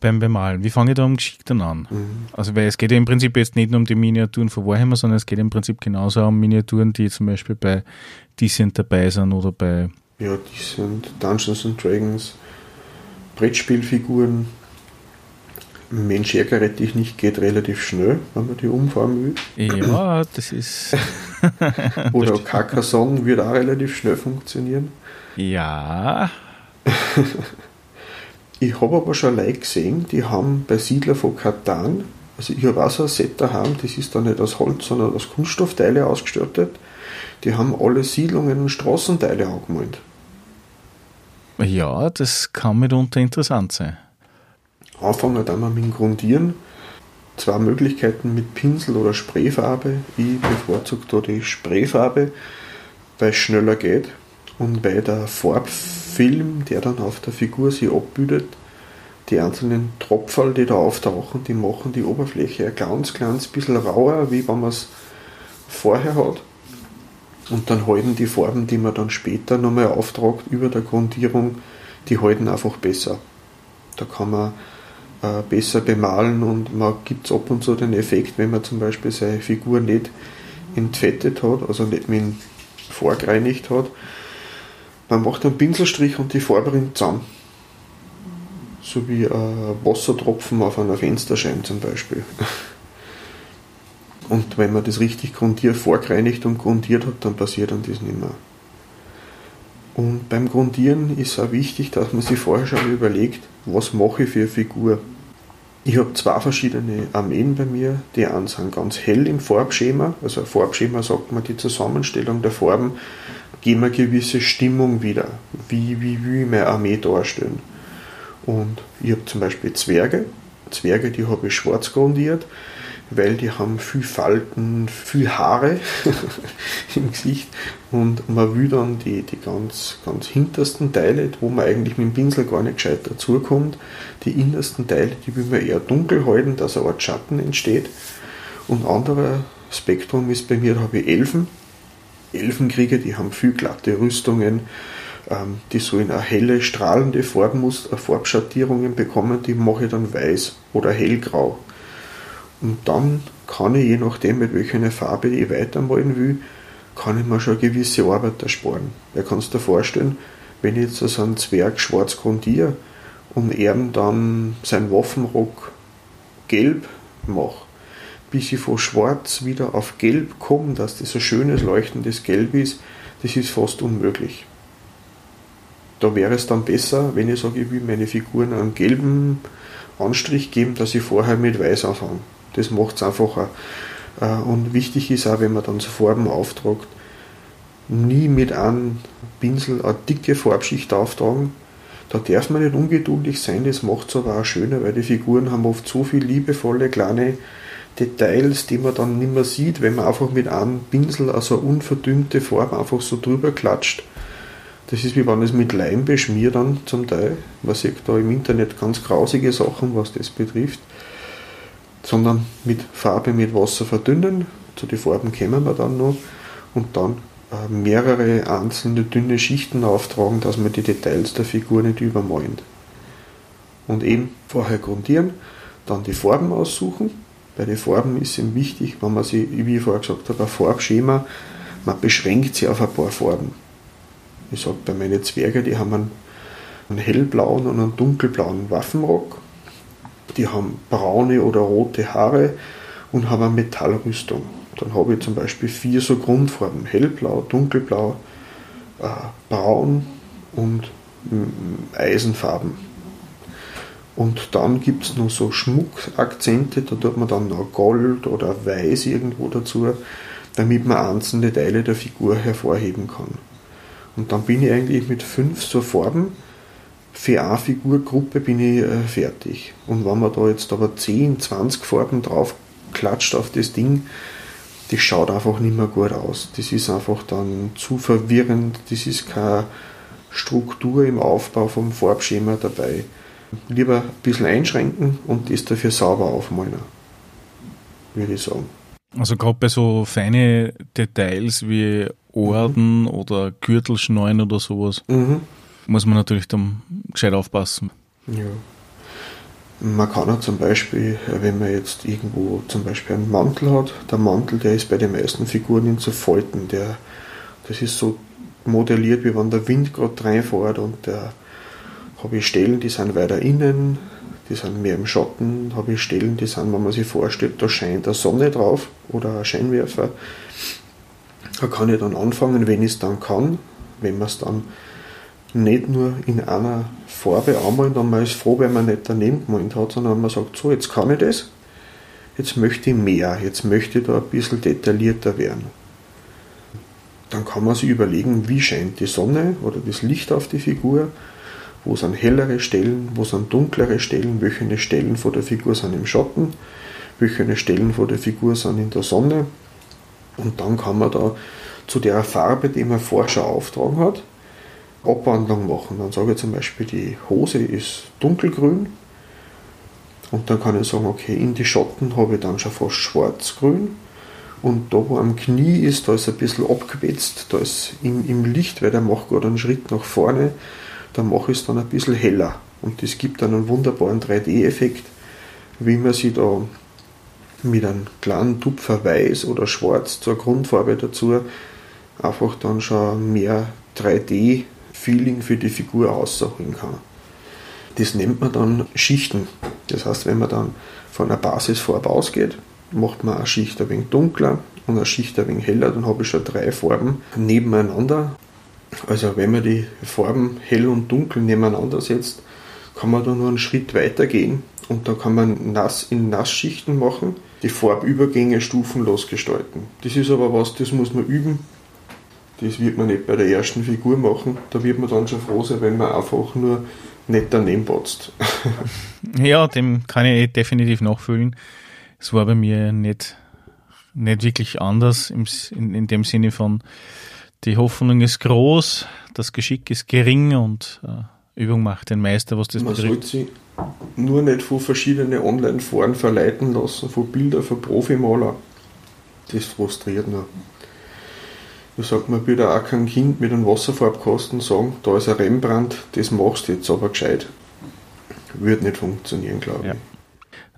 Beim Bemalen, wie fange ich da am Geschickten an? Mhm. Also, weil es geht ja im Prinzip jetzt nicht nur um die Miniaturen von Warhammer, sondern es geht im Prinzip genauso um Miniaturen, die zum Beispiel bei Decent dabei sind oder bei. Ja, die sind Dungeons and Dragons, Brettspielfiguren, Mensch ärgere dich nicht geht relativ schnell, wenn man die umfahren will. Ja, das ist. Oder Carcassonne wird auch relativ schnell funktionieren. Ja. ich habe aber schon Leute gesehen, die haben bei Siedler von Katan, also ich habe auch so ein Set daheim, das ist dann nicht aus Holz, sondern aus Kunststoffteile ausgestattet. Die haben alle Siedlungen und Straßenteile angemalt. Ja, das kann mitunter interessant sein. Anfangen dann mal mit dem Grundieren. Zwei Möglichkeiten mit Pinsel oder Sprayfarbe. Ich bevorzuge da die Sprayfarbe, weil es schneller geht und weil der Farbfilm, der dann auf der Figur sich abbildet, die einzelnen Tropfen, die da auftauchen, die machen die Oberfläche ein ganz kleines bisschen rauer, wie wenn man es vorher hat. Und dann halten die Farben, die man dann später nochmal auftragt über der Grundierung, die halten einfach besser. Da kann man äh, besser bemalen und man gibt es ab und zu den Effekt, wenn man zum Beispiel seine Figur nicht entfettet hat, also nicht mit vorgereinigt hat. Man macht einen Pinselstrich und die Farbe rinnt zusammen. So wie ein Wassertropfen auf einer Fensterscheibe zum Beispiel. Und wenn man das richtig grundiert, vorgereinigt und grundiert hat, dann passiert dann das nicht mehr. Und beim Grundieren ist auch wichtig, dass man sich vorher schon überlegt, was mache ich für eine Figur. Ich habe zwei verschiedene Armeen bei mir. Die einen sind ganz hell im Farbschema. Also Farbschema sagt man die Zusammenstellung der Farben, geben eine gewisse Stimmung wieder, wie, wie, wie meine Armee darstellen. Und ich habe zum Beispiel Zwerge. Zwerge, die habe ich schwarz grundiert weil die haben viel Falten, viel Haare im Gesicht und man will dann die, die ganz, ganz hintersten Teile, wo man eigentlich mit dem Pinsel gar nicht gescheit dazukommt, die innersten Teile, die will man eher dunkel halten, dass eine Art Schatten entsteht. Und anderer Spektrum ist bei mir, da habe ich Elfen. Elfenkrieger, die haben viel glatte Rüstungen, ähm, die sollen eine helle, strahlende Farbmuster, Farbschattierungen bekommen, die mache ich dann weiß oder hellgrau. Und dann kann ich, je nachdem, mit welcher Farbe ich weitermalen will, kann ich mir schon eine gewisse Arbeit ersparen. Weil kannst dir vorstellen, wenn ich jetzt so einen Zwerg schwarz grundiere und er dann seinen Waffenrock gelb mache, bis ich von schwarz wieder auf gelb komme, dass das ein schönes leuchtendes Gelb ist, das ist fast unmöglich. Da wäre es dann besser, wenn ich sage, ich will meine Figuren einen gelben Anstrich geben, dass ich vorher mit weiß anfange. Das macht es einfacher. Äh, und wichtig ist auch, wenn man dann so Farben auftragt, nie mit einem Pinsel eine dicke Farbschicht auftragen. Da darf man nicht ungeduldig sein, das macht es aber auch schöner, weil die Figuren haben oft so viele liebevolle kleine Details, die man dann nicht mehr sieht, wenn man einfach mit einem Pinsel also unverdünnte Farbe einfach so drüber klatscht. Das ist wie wenn es mit Leim beschmiert dann zum Teil. Man sieht da im Internet ganz grausige Sachen, was das betrifft. Sondern mit Farbe mit Wasser verdünnen. Zu den Farben kommen wir dann noch. Und dann äh, mehrere einzelne dünne Schichten auftragen, dass man die Details der Figur nicht übermalen. Und eben vorher grundieren, dann die Farben aussuchen. Bei den Farben ist es wichtig, wenn man sich, wie ich vorher gesagt habe, ein Farbschema, man beschränkt sich auf ein paar Farben. Ich sage bei meinen Zwergen, die haben einen, einen hellblauen und einen dunkelblauen Waffenrock. Die haben braune oder rote Haare und haben eine Metallrüstung. Dann habe ich zum Beispiel vier so Grundfarben: hellblau, dunkelblau, äh, braun und mm, Eisenfarben. Und dann gibt es noch so Schmuckakzente, da tut man dann noch Gold oder Weiß irgendwo dazu, damit man einzelne Teile der Figur hervorheben kann. Und dann bin ich eigentlich mit fünf so Farben für eine Figurgruppe bin ich äh, fertig. Und wenn man da jetzt aber 10, 20 Farben drauf klatscht auf das Ding, das schaut einfach nicht mehr gut aus. Das ist einfach dann zu verwirrend, das ist keine Struktur im Aufbau vom Farbschema dabei. Lieber ein bisschen einschränken und das dafür sauber aufmalen, würde ich sagen. Also gerade bei so feine Details wie Orden mhm. oder Gürtelschneuen oder sowas mhm. muss man natürlich dann gescheit aufpassen. Ja. Man kann auch zum Beispiel, wenn man jetzt irgendwo zum Beispiel einen Mantel hat, der Mantel, der ist bei den meisten Figuren in so Falten, der, das ist so modelliert, wie wenn der Wind gerade reinfährt und da habe ich Stellen, die sind weiter innen, die sind mehr im Schatten, habe ich Stellen, die sind, wenn man sich vorstellt, da scheint der Sonne drauf oder ein Scheinwerfer. Da kann ich dann anfangen, wenn ich es dann kann, wenn man es dann nicht nur in einer Farbe anmalen, dann man ist froh, wenn man nicht daneben gemalt hat, sondern man sagt, so, jetzt kann ich das, jetzt möchte ich mehr, jetzt möchte ich da ein bisschen detaillierter werden. Dann kann man sich überlegen, wie scheint die Sonne oder das Licht auf die Figur, wo sind hellere Stellen, wo sind dunklere Stellen, welche Stellen von der Figur sind im Schatten, welche Stellen von der Figur sind in der Sonne. Und dann kann man da zu der Farbe, die man vorher auftragen hat, Abwandlung machen. Dann sage ich zum Beispiel, die Hose ist dunkelgrün und dann kann ich sagen, okay, in die Schatten habe ich dann schon fast schwarzgrün und da wo am Knie ist, da ist ein bisschen abgewetzt, da ist im, im Licht, weil der macht gerade einen Schritt nach vorne, da mache ich es dann ein bisschen heller und das gibt dann einen wunderbaren 3D-Effekt, wie man sich da mit einem kleinen Tupfer weiß oder schwarz zur Grundfarbe dazu einfach dann schon mehr 3D Feeling für die Figur aussuchen kann. Das nennt man dann Schichten. Das heißt, wenn man dann von einer Basisfarbe ausgeht, macht man eine Schicht ein wenig dunkler und eine Schicht ein wenig heller, dann habe ich schon drei Farben nebeneinander. Also wenn man die Farben hell und dunkel nebeneinander setzt, kann man da nur einen Schritt weiter gehen und da kann man nass in Nassschichten machen, die Farbübergänge stufenlos gestalten. Das ist aber was, das muss man üben, das wird man nicht bei der ersten Figur machen. Da wird man dann schon froh sein, wenn man einfach nur nicht daneben patzt. ja, dem kann ich definitiv nachfühlen. Es war bei mir nicht, nicht wirklich anders in, in dem Sinne von, die Hoffnung ist groß, das Geschick ist gering und äh, Übung macht den Meister, was das Man betrifft. Man sollte sich nur nicht von verschiedenen Online-Foren verleiten lassen, von Bildern von Profimaler. Das frustriert nur. Da sagt man bitte auch kein Kind mit einem Wasserfarbkasten sagen, da ist ein Rembrandt, das machst du jetzt aber gescheit. Würde nicht funktionieren, glaube ja. ich.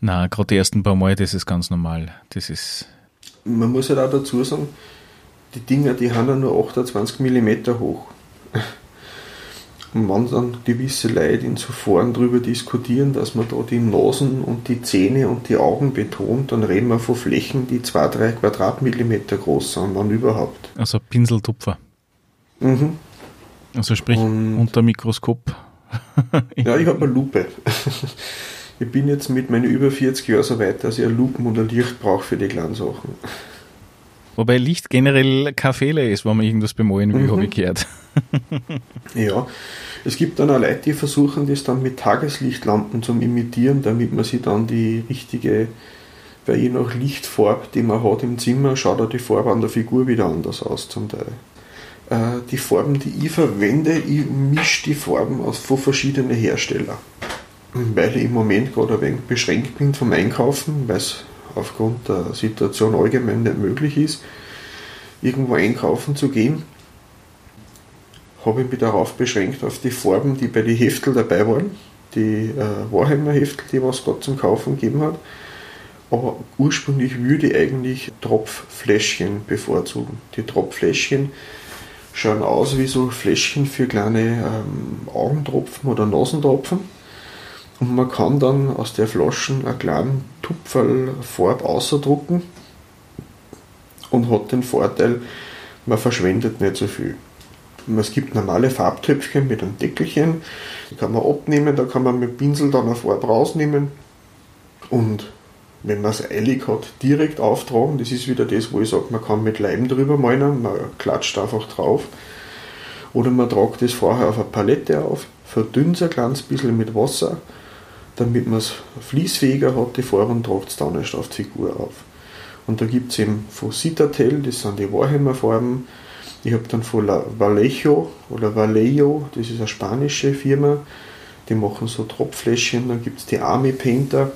Na, gerade die ersten paar Mal, das ist ganz normal. Das ist. Man muss halt auch dazu sagen, die Dinger, die haben ja nur 28 mm hoch. Und wenn dann gewisse Leute in so Foren darüber diskutieren, dass man da die Nasen und die Zähne und die Augen betont, dann reden wir von Flächen, die 2-3 Quadratmillimeter groß sind, wann überhaupt. Also Pinseltupfer. Mhm. Also sprich und unter Mikroskop. ja, ich habe eine Lupe. ich bin jetzt mit meinen über 40 Jahren so weit, dass ich eine Lupen und ein Licht brauche für die kleinen Sachen. Wobei Licht generell kein Fehler ist, wenn man irgendwas bemalen will, mhm. habe ich gehört. ja, es gibt dann auch Leute, die versuchen, das dann mit Tageslichtlampen zu imitieren, damit man sich dann die richtige, weil je nach Lichtfarbe, die man hat im Zimmer, schaut auch die Farbe an der Figur wieder anders aus zum Teil. äh, die Farben, die ich verwende, ich mische die Farben aus von verschiedenen Herstellern. Weil ich im Moment gerade ein wenig beschränkt bin vom Einkaufen, weil es aufgrund der Situation allgemein nicht möglich ist, irgendwo einkaufen zu gehen, habe ich mich darauf beschränkt, auf die Farben, die bei den Heftel dabei waren, die äh, Warhammer Heftel, die was Gott zum Kaufen gegeben hat. Aber ursprünglich würde ich eigentlich Tropffläschchen bevorzugen. Die Tropffläschchen schauen aus wie so Fläschchen für kleine ähm, Augentropfen oder Nasentropfen. Und man kann dann aus der Flaschen einen kleinen Tupferl Farbe ausdrucken und hat den Vorteil, man verschwendet nicht so viel. Es gibt normale Farbtöpfchen mit einem Deckelchen, die kann man abnehmen, da kann man mit Pinsel dann eine Farbe rausnehmen und wenn man es eilig hat, direkt auftragen. Das ist wieder das, wo ich sage, man kann mit Leim drüber malen, man klatscht einfach drauf. Oder man tragt das vorher auf eine Palette auf, verdünnt es ein kleines bisschen mit Wasser, damit man es fließfähiger hat, die Farbe, und tragt es dann erst auf die Figur auf. Und da gibt es eben von Citadel, das sind die Warhammer-Farben. Ich habe dann von Vallejo oder Vallejo, das ist eine spanische Firma, die machen so Tropffläschchen. Dann gibt es die Army Painter,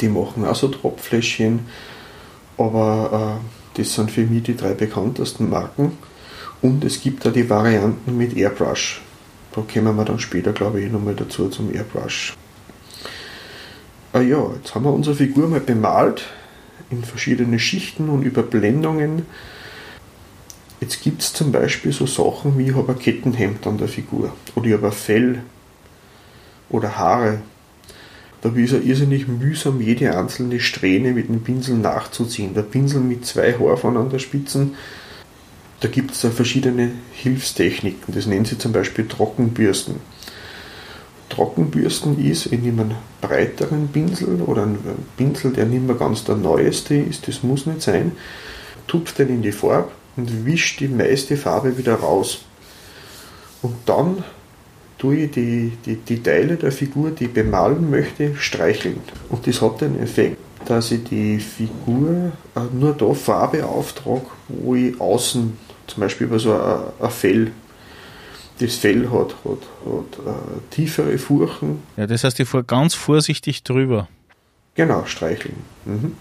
die machen auch so Tropffläschchen. Aber äh, das sind für mich die drei bekanntesten Marken. Und es gibt da die Varianten mit Airbrush. Da kommen wir dann später, glaube ich, nochmal dazu zum Airbrush. Ah ja, jetzt haben wir unsere Figur mal bemalt in verschiedene Schichten und Überblendungen. Jetzt gibt es zum Beispiel so Sachen wie ich habe ein Kettenhemd an der Figur oder ich habe ein Fell oder Haare da ist es irrsinnig mühsam, jede einzelne Strähne mit dem Pinsel nachzuziehen. Der Pinsel mit zwei Haarfahren an der Spitze, da gibt es verschiedene Hilfstechniken. Das nennen sie zum Beispiel Trockenbürsten. Trockenbürsten ist, ich nehme einen breiteren Pinsel oder einen Pinsel, der nicht mehr ganz der neueste ist, das muss nicht sein, tupft den in die Farbe und wischt die meiste Farbe wieder raus. Und dann tue ich die, die, die Teile der Figur, die ich bemalen möchte, streicheln. Und das hat den Effekt, dass ich die Figur äh, nur da Farbe auftrage, wo ich außen, zum Beispiel über so ein Fell, das Fell hat, hat, hat äh, tiefere Furchen. Ja, das heißt, ich fahre ganz vorsichtig drüber. Genau, streicheln. Mhm.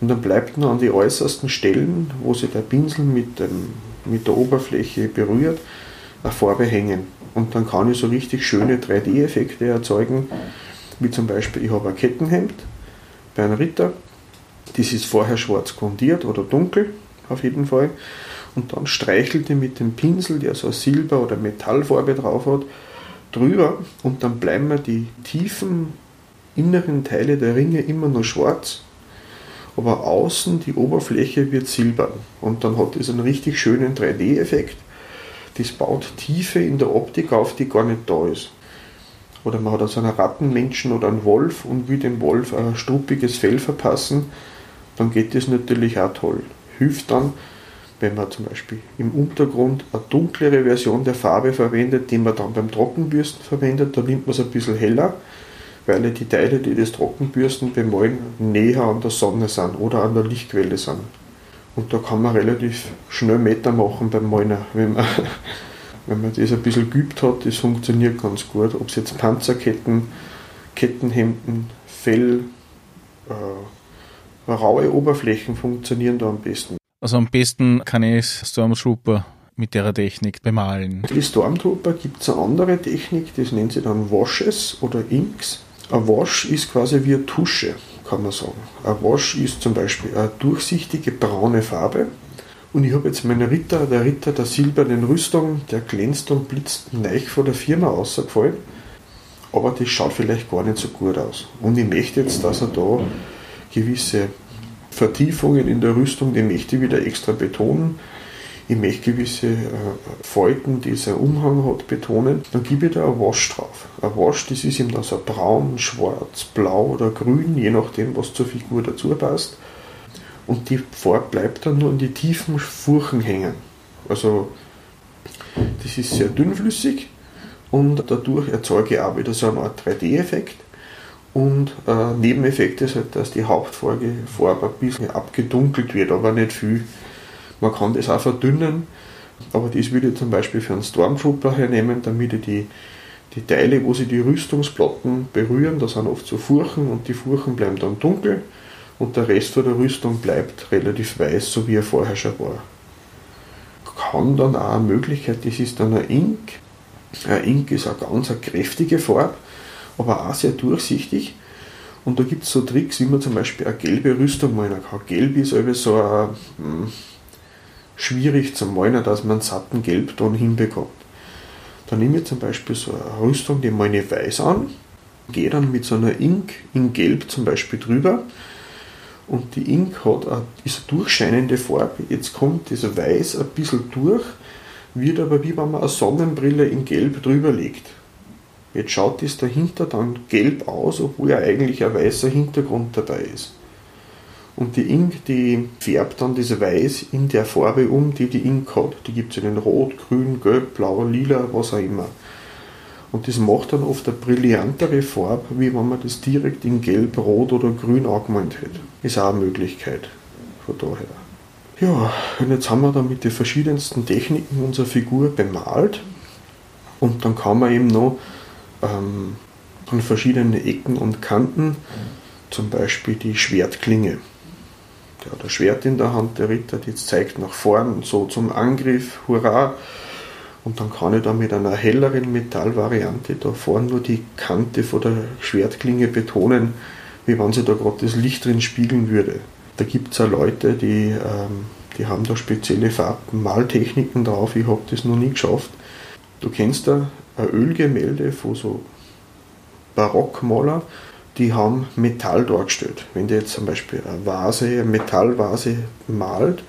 Und dann bleibt nur an die äußersten Stellen, wo sich der Pinsel mit, dem, mit der Oberfläche berührt, eine Farbe hängen. Und dann kann ich so richtig schöne 3D-Effekte erzeugen, wie zum Beispiel, ich habe ein Kettenhemd bei einem Ritter, das ist vorher schwarz grundiert oder dunkel, auf jeden Fall. Und dann streichelt ich mit dem Pinsel, der so Silber- oder Metallfarbe drauf hat, drüber und dann bleiben mir die tiefen inneren Teile der Ringe immer nur schwarz, aber außen die Oberfläche wird silbern. Und dann hat es einen richtig schönen 3D-Effekt das baut Tiefe in der Optik auf, die gar nicht da ist. Oder man hat also einen Rattenmenschen oder einen Wolf und will dem Wolf ein struppiges Fell verpassen, dann geht das natürlich auch toll. Hilft dann, wenn man zum Beispiel im Untergrund eine dunklere Version der Farbe verwendet, die man dann beim Trockenbürsten verwendet, dann nimmt man es ein bisschen heller, weil die Teile, die das Trockenbürsten bemalen, näher an der Sonne sind oder an der Lichtquelle sind. Und da kann man relativ schnell Meter machen beim Malen, wenn man, wenn man das ein bisschen geübt hat. Das funktioniert ganz gut. Ob es jetzt Panzerketten, Kettenhemden, Fell, äh, raue Oberflächen funktionieren da am besten. Also am besten kann ich Stormtrooper mit der Technik bemalen. Die Stormtrooper gibt es eine andere Technik, das nennt sie dann Washes oder Inks. Ein Wash ist quasi wie eine Tusche kann man sagen. Ein Wash ist zum Beispiel eine durchsichtige braune Farbe. Und ich habe jetzt meinen Ritter, der Ritter der silbernen Rüstung, der glänzt und blitzt neich von der Firma ausgefallen. Aber das schaut vielleicht gar nicht so gut aus. Und ich möchte jetzt, dass er da gewisse Vertiefungen in der Rüstung, die möchte ich wieder extra betonen ich möchte gewisse äh, Falten, die sein Umhang hat, betonen, dann gebe ich da ein Wasch drauf. Ein Wasch, das ist ihm dann so braun, schwarz, blau oder grün, je nachdem, was zur Figur dazu passt. Und die Farbe bleibt dann nur in die tiefen Furchen hängen. Also, das ist sehr dünnflüssig und dadurch erzeuge ich auch wieder so eine Art 3D-Effekt. Und äh, Nebeneffekt ist halt, dass die Hauptfarbe ein bisschen abgedunkelt wird, aber nicht viel. Man kann das auch verdünnen, Aber das würde ich zum Beispiel für einen Stormtrooper hernehmen, damit ich die, die Teile, wo sie die Rüstungsplatten berühren, da sind oft so Furchen und die Furchen bleiben dann dunkel und der Rest von der Rüstung bleibt relativ weiß, so wie er vorher schon war. Kann dann auch eine Möglichkeit, das ist dann ein Ink. Ein Ink ist eine ganz eine kräftige Farbe, aber auch sehr durchsichtig. Und da gibt es so Tricks, wie man zum Beispiel eine gelbe Rüstung malen kann. Gelb ist aber so ein, hm, schwierig zu malen, dass man einen satten Gelbton hinbekommt. Dann nehme ich zum Beispiel so eine Rüstung, die meine ich weiß an, gehe dann mit so einer Ink in Gelb zum Beispiel drüber und die Ink hat eine, ist eine durchscheinende Farbe. Jetzt kommt dieser Weiß ein bisschen durch, wird aber wie wenn man eine Sonnenbrille in Gelb drüber legt. Jetzt schaut das dahinter dann gelb aus, obwohl ja eigentlich ein weißer Hintergrund dabei ist. Und die Ink, die färbt dann das Weiß in der Farbe um, die die Ink hat. Die gibt es in Rot, Grün, Gelb, Blau, Lila, was auch immer. Und das macht dann oft eine brillantere Farbe, wie wenn man das direkt in Gelb, Rot oder Grün angemalt hätte. Ist auch eine Möglichkeit. Von daher. Ja, und jetzt haben wir dann mit den verschiedensten Techniken unsere Figur bemalt. Und dann kann man eben noch ähm, an verschiedenen Ecken und Kanten, zum Beispiel die Schwertklinge. Der hat ein Schwert in der Hand, der Ritter, die zeigt nach vorn, so zum Angriff, hurra. Und dann kann ich da mit einer helleren Metallvariante da vorne nur die Kante von der Schwertklinge betonen, wie wenn sie da gerade das Licht drin spiegeln würde. Da gibt es auch Leute, die, ähm, die haben da spezielle Farbmaltechniken drauf. Ich habe das noch nie geschafft. Du kennst da ein Ölgemälde von so Barockmaler, die haben Metall dargestellt. Wenn der jetzt zum Beispiel eine Vase, eine Metallvase malt,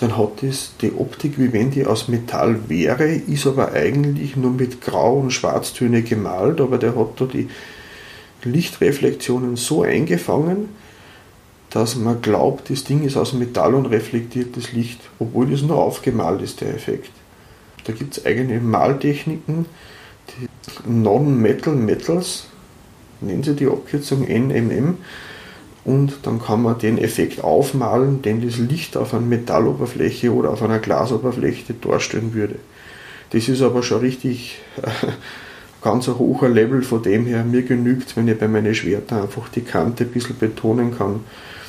dann hat das die Optik, wie wenn die aus Metall wäre, ist aber eigentlich nur mit Grau- und Schwarztöne gemalt, aber der hat da die Lichtreflexionen so eingefangen, dass man glaubt, das Ding ist aus Metall und reflektiert das Licht, obwohl das nur aufgemalt ist, der Effekt. Da gibt es eigene Maltechniken, die Non-Metal Metals, nennen sie die Abkürzung NMM, und dann kann man den Effekt aufmalen, den das Licht auf einer Metalloberfläche oder auf einer Glasoberfläche darstellen würde. Das ist aber schon richtig äh, ganz ein hoher Level, von dem her. Mir genügt, wenn ich bei meinen Schwertern einfach die Kante ein bisschen betonen kann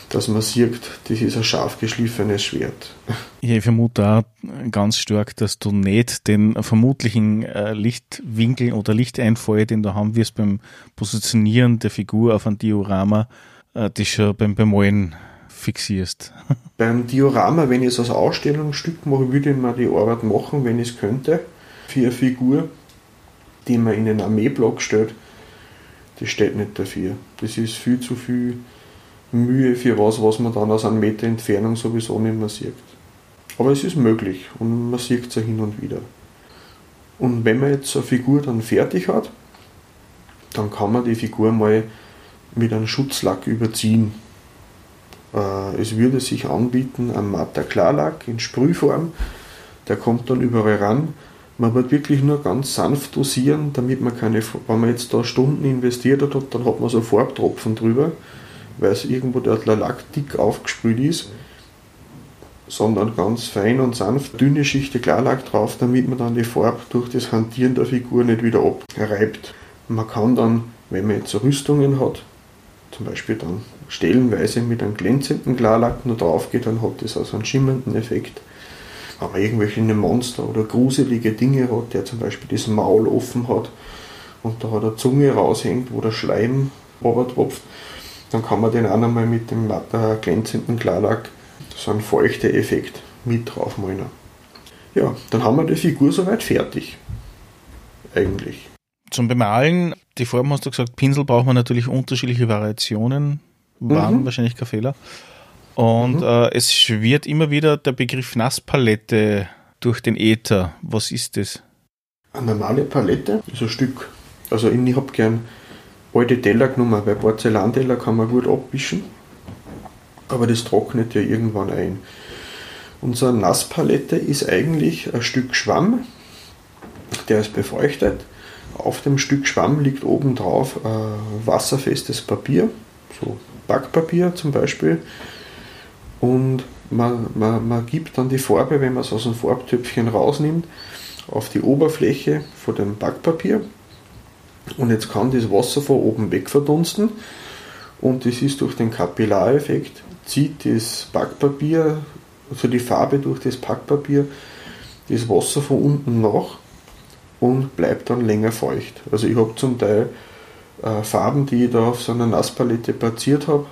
dass man sieht, das ist ein scharf geschliffenes Schwert. Ich vermute auch ganz stark, dass du nicht den vermutlichen äh, Lichtwinkel oder Lichteinfall, den du haben wirst beim Positionieren der Figur auf ein Diorama, äh, das schon beim Bemalen fixierst. Beim Diorama, wenn ich es als Ausstellungsstück mache, würde ich mir die Arbeit machen, wenn ich es könnte, für eine Figur, die man in einen Armeeblock stellt. Das steht nicht dafür. Das ist viel zu viel Mühe für was, was man dann aus einem Meter Entfernung sowieso nicht mehr sieht. Aber es ist möglich und man sieht es ja hin und wieder. Und wenn man jetzt eine Figur dann fertig hat, dann kann man die Figur mal mit einem Schutzlack überziehen. Äh, es würde sich anbieten, ein matter Klarlack in Sprühform, der kommt dann überall ran. Man wird wirklich nur ganz sanft dosieren, damit man keine, wenn man jetzt da Stunden investiert hat, dann hat man so Farbtropfen drüber weil es irgendwo der Lack dick aufgesprüht ist, sondern ganz fein und sanft, dünne Schichte Klarlack drauf, damit man dann die Farbe durch das Hantieren der Figur nicht wieder abreibt. Man kann dann, wenn man jetzt Rüstungen hat, zum Beispiel dann stellenweise mit einem glänzenden Klarlack nur drauf geht, dann hat das also einen schimmernden Effekt. Wenn man irgendwelche Monster oder gruselige Dinge hat, der zum Beispiel das Maul offen hat und da hat eine Zunge raushängt, wo der Schleim tropft, dann kann man den auch nochmal mit dem äh, glänzenden Klarlack so einen feuchten Effekt mit draufmalen. Ja, dann haben wir die Figur soweit fertig. Eigentlich. Zum Bemalen, die Form hast du gesagt, Pinsel braucht man natürlich unterschiedliche Variationen, waren mhm. wahrscheinlich kein Fehler. Und mhm. äh, es schwirrt immer wieder der Begriff Nasspalette durch den Äther. Was ist das? Eine normale Palette ist ein Stück. Also ich habe gern alte Teller genommen, weil Porzellanteller kann man gut abwischen, aber das trocknet ja irgendwann ein. Unsere Nasspalette ist eigentlich ein Stück Schwamm, der ist befeuchtet. Auf dem Stück Schwamm liegt oben drauf wasserfestes Papier, so Backpapier zum Beispiel. und man, man, man gibt dann die Farbe, wenn man es aus dem Farbtöpfchen rausnimmt, auf die Oberfläche von dem Backpapier und jetzt kann das Wasser von oben weg verdunsten und das ist durch den Kapillareffekt, zieht das Backpapier, also die Farbe durch das Backpapier, das Wasser von unten nach und bleibt dann länger feucht. Also ich habe zum Teil äh, Farben, die ich da auf so einer Nasspalette platziert habe,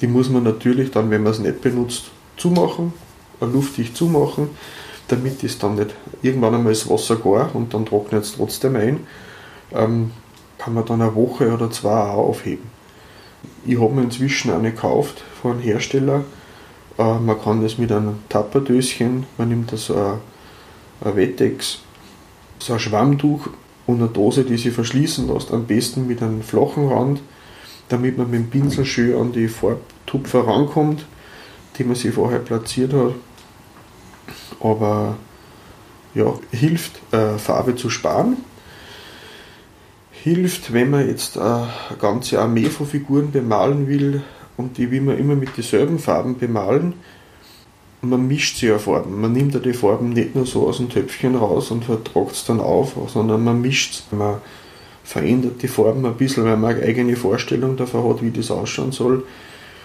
die muss man natürlich dann, wenn man es nicht benutzt, zumachen, luftig zumachen, damit es dann nicht irgendwann einmal das Wasser gar und dann trocknet es trotzdem ein. Ähm, kann man dann eine Woche oder zwei auch aufheben. Ich habe mir inzwischen eine gekauft von einem Hersteller. Äh, man kann das mit einem Tapperdöschen, man nimmt da so ein, ein Wettex, so ein Schwammtuch und eine Dose, die sich verschließen lässt. Am besten mit einem flachen Rand, damit man mit dem Pinsel schön an die Farbtupfer rankommt, die man sich vorher platziert hat. Aber ja, hilft, äh, Farbe zu sparen hilft, wenn man jetzt eine ganze Armee von Figuren bemalen will und die will man immer mit denselben Farben bemalen. Man mischt sie ja Farben. Man nimmt ja die Farben nicht nur so aus dem Töpfchen raus und vertragt es dann auf, sondern man mischt es. Man verändert die Farben ein bisschen, weil man eine eigene Vorstellung davon hat, wie das ausschauen soll.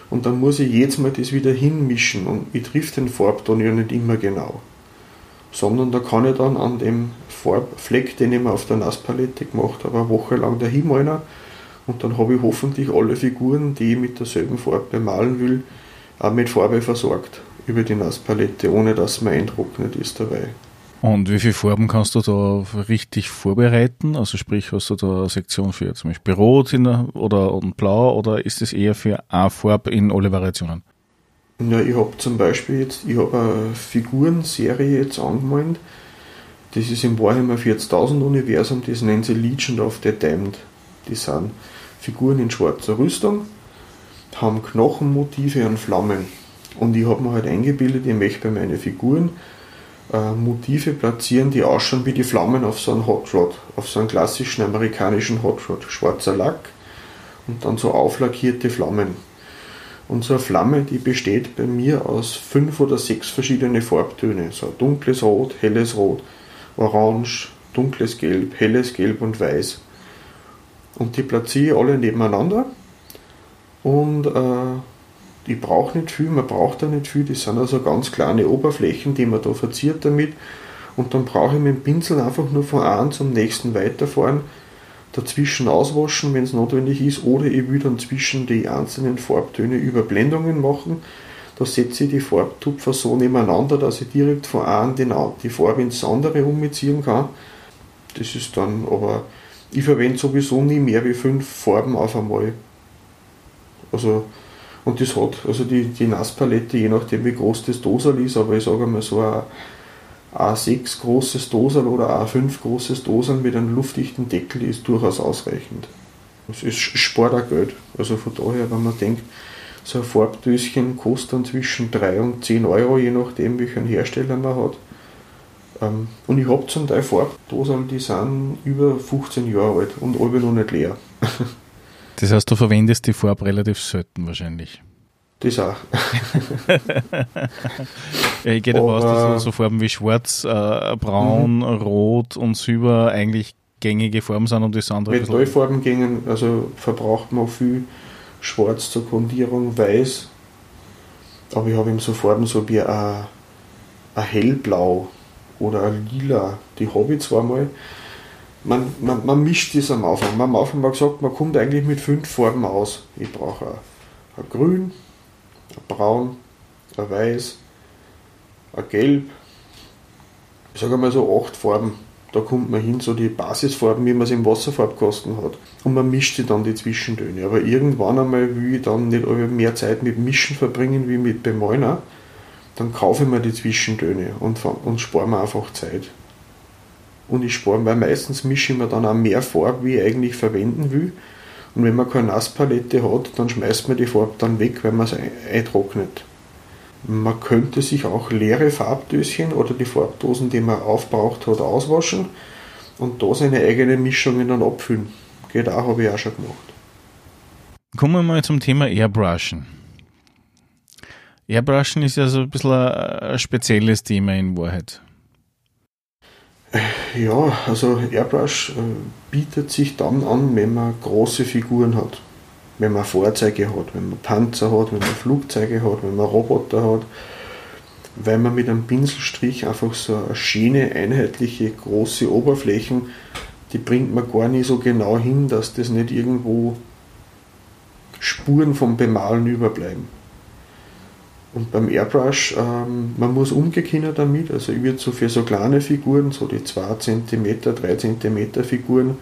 Und dann muss ich jedes Mal das wieder hinmischen und ich triff den Farbton ja nicht immer genau. Sondern da kann ich dann an dem Farbfleck, den ich mir auf der Nasspalette gemacht habe, eine Woche lang dahin malen. Und dann habe ich hoffentlich alle Figuren, die ich mit derselben Farbe bemalen will, auch mit Farbe versorgt über die Nasspalette, ohne dass man eintrocknet ist dabei. Und wie viele Farben kannst du da richtig vorbereiten? Also sprich, hast du da eine Sektion für zum Beispiel Rot oder und Blau oder ist es eher für eine Farbe in alle Variationen? Ja, ich habe zum Beispiel jetzt, ich habe eine Figurenserie jetzt angemalt, das ist im Warhammer 40.000 Universum, das nennt sich Legion of the Damned. Das sind Figuren in schwarzer Rüstung, haben Knochenmotive und Flammen. Und ich habe mir halt eingebildet, ich möchte bei meinen Figuren äh, Motive platzieren, die ausschauen wie die Flammen auf so einem Hot Rod, auf so einem klassischen amerikanischen Hot Rod. Schwarzer Lack und dann so auflackierte Flammen. Und Flamme, die besteht bei mir aus fünf oder sechs verschiedene Farbtöne. So dunkles Rot, helles Rot, Orange, dunkles Gelb, helles Gelb und Weiß. Und die platziere ich alle nebeneinander. Und äh, ich brauche nicht viel, man braucht da nicht viel. Das sind also ganz kleine Oberflächen, die man da verziert damit. Und dann brauche ich mit dem Pinsel einfach nur von einem zum nächsten weiterfahren, dazwischen auswaschen, wenn es notwendig ist, oder ich will dann zwischen die einzelnen Farbtöne Überblendungen machen da setze ich die Farbtupfer so nebeneinander, dass ich direkt von einem die Farbe ins andere umziehen kann. Das ist dann, aber ich verwende sowieso nie mehr wie fünf Farben auf einmal. Also, und das hat, also die, die Nasspalette, je nachdem wie groß das Dosal ist, aber ich sage mal so ein A6 großes Dosal oder A5 großes Dosal mit einem luftdichten Deckel ist durchaus ausreichend. Es ist Sport auch Geld. Also von daher, wenn man denkt, so ein Farbdöschen kostet dann zwischen 3 und 10 Euro, je nachdem, welchen Hersteller man hat. Ähm, und ich habe zum Teil Farbdosen, die sind über 15 Jahre alt und alle noch nicht leer. Das heißt, du verwendest die Farbe relativ selten wahrscheinlich. Das auch. ja, ich gehe davon aus, dass so Farben wie Schwarz, äh, Braun, mhm. Rot und Silber eigentlich gängige Farben sind und das andere. Metallfarben gängen, also verbraucht man viel schwarz zur Grundierung, weiß. Aber ich habe eben so Farben so wie ein, ein hellblau oder ein lila. Die habe ich zwar mal. Man, man, man mischt das am Anfang. Man am Anfang mal gesagt, man kommt eigentlich mit fünf Farben aus. Ich brauche ein, ein grün, ein braun, ein weiß, ein gelb. Ich sage mal so acht Farben da kommt man hin, so die Basisfarben, wie man es im Wasserfarbkasten hat. Und man mischt sie dann die Zwischentöne. Aber irgendwann einmal will ich dann nicht mehr Zeit mit Mischen verbringen wie mit Bemalen. Dann kaufe ich mir die Zwischentöne und, und spare mir einfach Zeit. Und ich spare, weil meistens mische ich mir dann auch mehr Farbe, wie ich eigentlich verwenden will. Und wenn man keine Nasspalette hat, dann schmeißt man die Farbe dann weg, weil man es eintrocknet. Man könnte sich auch leere Farbdöschen oder die Farbdosen, die man aufbraucht hat, auswaschen und da seine eigenen Mischungen dann abfüllen. Geht auch, habe ich auch schon gemacht. Kommen wir mal zum Thema Airbrushen. Airbrushen ist ja so ein bisschen ein spezielles Thema in Wahrheit. Ja, also Airbrush äh, bietet sich dann an, wenn man große Figuren hat. Wenn man Fahrzeuge hat, wenn man Panzer hat, wenn man Flugzeuge hat, wenn man Roboter hat. Weil man mit einem Pinselstrich einfach so eine schöne, einheitliche, große Oberflächen, die bringt man gar nicht so genau hin, dass das nicht irgendwo Spuren vom Bemalen überbleiben. Und beim Airbrush, ähm, man muss umgehen damit, also ich würde so für so kleine Figuren, so die 2 cm, 3 cm Figuren,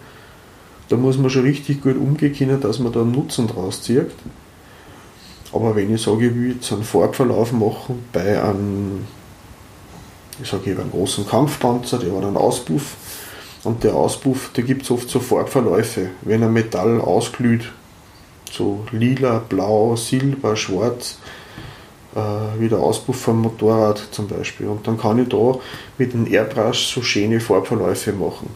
da muss man schon richtig gut umgehen, dass man da einen Nutzen draus zieht. Aber wenn ich sage, ich will jetzt einen Farbverlauf machen bei einem, ich sage, einen großen Kampfpanzer, der hat einen Auspuff. Und der Auspuff, da gibt es oft so Farbverläufe, wenn ein Metall ausglüht, so lila, blau, silber, schwarz, äh, wie der Auspuff vom Motorrad zum Beispiel. Und dann kann ich da mit dem Airbrush so schöne Farbverläufe machen.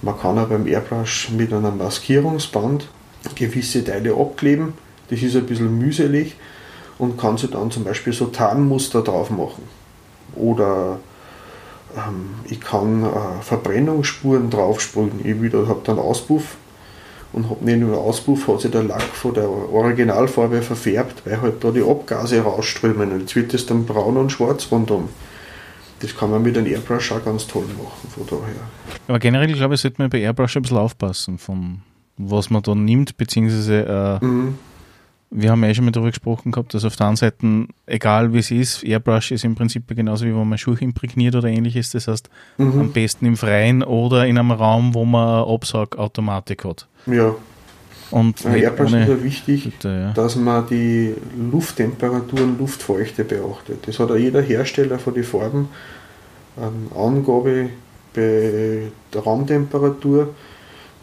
Man kann auch beim Airbrush mit einem Maskierungsband gewisse Teile abkleben. Das ist ein bisschen mühselig und kann sich dann zum Beispiel so Tarnmuster drauf machen. Oder ähm, ich kann äh, Verbrennungsspuren draufsprühen. Ich habe dann Auspuff und habe nicht nur Auspuff, hat sich der Lack von der Originalfarbe verfärbt, weil halt da die Abgase rausströmen. Und jetzt wird das dann braun und schwarz rundum. Das kann man mit einem Airbrush auch ganz toll machen, von daher. Aber generell, glaube ich, sollte man bei Airbrush ein bisschen aufpassen, von was man da nimmt, beziehungsweise äh, mhm. Wir haben ja eh schon mal darüber gesprochen gehabt, dass auf der einen Seite, egal wie es ist, Airbrush ist im Prinzip genauso wie wenn man Schuhe imprägniert oder ähnliches. Das heißt, mhm. am besten im Freien oder in einem Raum, wo man Absaugautomatik hat. Ja. Und ja, Airbrush ist ja wichtig, bitte, ja. dass man die Lufttemperatur und Luftfeuchte beachtet. Das hat auch jeder Hersteller von den Farben. Eine Angabe bei der Raumtemperatur.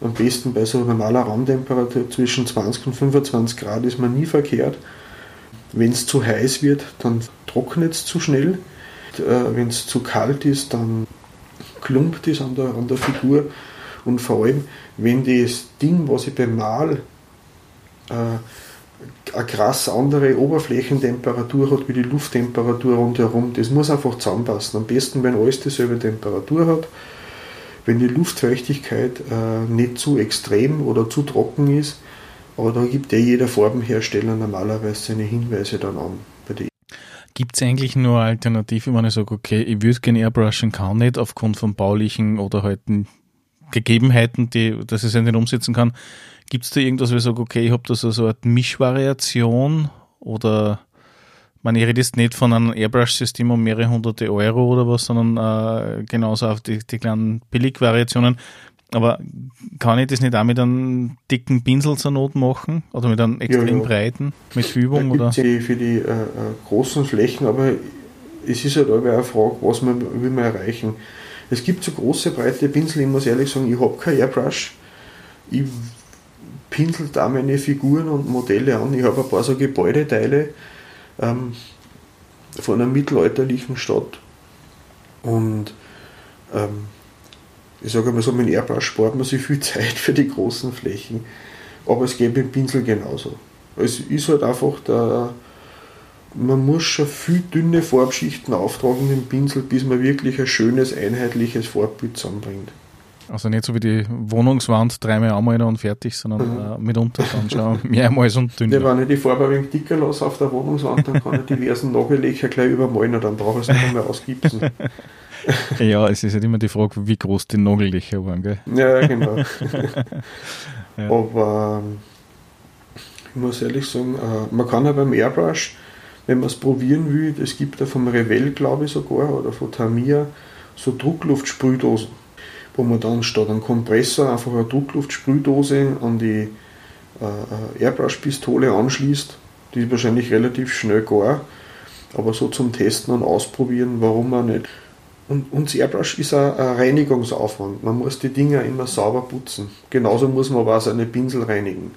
Am besten bei so normaler Raumtemperatur zwischen 20 und 25 Grad ist man nie verkehrt. Wenn es zu heiß wird, dann trocknet es zu schnell. Äh, Wenn es zu kalt ist, dann klumpt es an der, an der Figur. Und vor allem, wenn das Ding, was ich beim Mal äh, eine krass andere Oberflächentemperatur hat wie die Lufttemperatur rundherum, das muss einfach zusammenpassen. Am besten, wenn alles dieselbe Temperatur hat, wenn die Luftfeuchtigkeit äh, nicht zu extrem oder zu trocken ist, aber da gibt ja jeder Farbenhersteller normalerweise seine Hinweise dann an. Gibt es eigentlich nur Alternative, wenn ich sage, okay, ich würde gerne airbrushen, kann nicht aufgrund von baulichen oder halt Gegebenheiten, die, dass ich es nicht umsetzen kann. Gibt es da irgendwas, wo ich sage, okay, ich habe da so, eine Mischvariation oder man ich rede jetzt nicht von einem Airbrush-System um mehrere hunderte Euro oder was, sondern äh, genauso auf die, die kleinen Billigvariationen. Aber kann ich das nicht auch mit einem dicken Pinsel zur Not machen? Oder mit einem extrem ja, ja. breiten, mit Übung? Da oder? Die für die äh, äh, großen Flächen, aber es ist halt auch eine Frage, was man, will man erreichen. Es gibt so große, breite Pinsel, ich muss ehrlich sagen, ich habe kein Airbrush. Ich pinsel da meine Figuren und Modelle an. Ich habe ein paar so Gebäudeteile ähm, von einer mittelalterlichen Stadt. Und ähm, ich sage mal so, mit Airbrush spart man sich viel Zeit für die großen Flächen. Aber es geht mit Pinsel genauso. Es ist halt einfach der man muss schon viel dünne Farbschichten auftragen mit dem Pinsel, bis man wirklich ein schönes, einheitliches Farbbild zusammenbringt. Also nicht so wie die Wohnungswand dreimal anmalen und fertig, sondern mhm. äh, mitunter dann schon mehrmals und dünner. Ja, wenn ich die Farbe ein wenig dicker lasse auf der Wohnungswand, dann kann ich diversen Nagellöcher gleich übermalen und dann brauche ich es nicht mehr ausgipsen. ja, es ist halt immer die Frage, wie groß die Nagellöcher waren, gell? Ja, genau. ja. Aber ähm, ich muss ehrlich sagen, äh, man kann ja beim Airbrush wenn man es probieren will, es gibt ja vom Revell, glaube ich sogar, oder von Tamiya, so Druckluftsprühdosen, wo man dann statt einem Kompressor einfach eine Druckluftsprühdose an die äh, Airbrush-Pistole anschließt. Die ist wahrscheinlich relativ schnell gar, aber so zum Testen und Ausprobieren, warum man nicht. Und, und das Airbrush ist ein, ein Reinigungsaufwand. Man muss die Dinger immer sauber putzen. Genauso muss man aber auch seine Pinsel reinigen.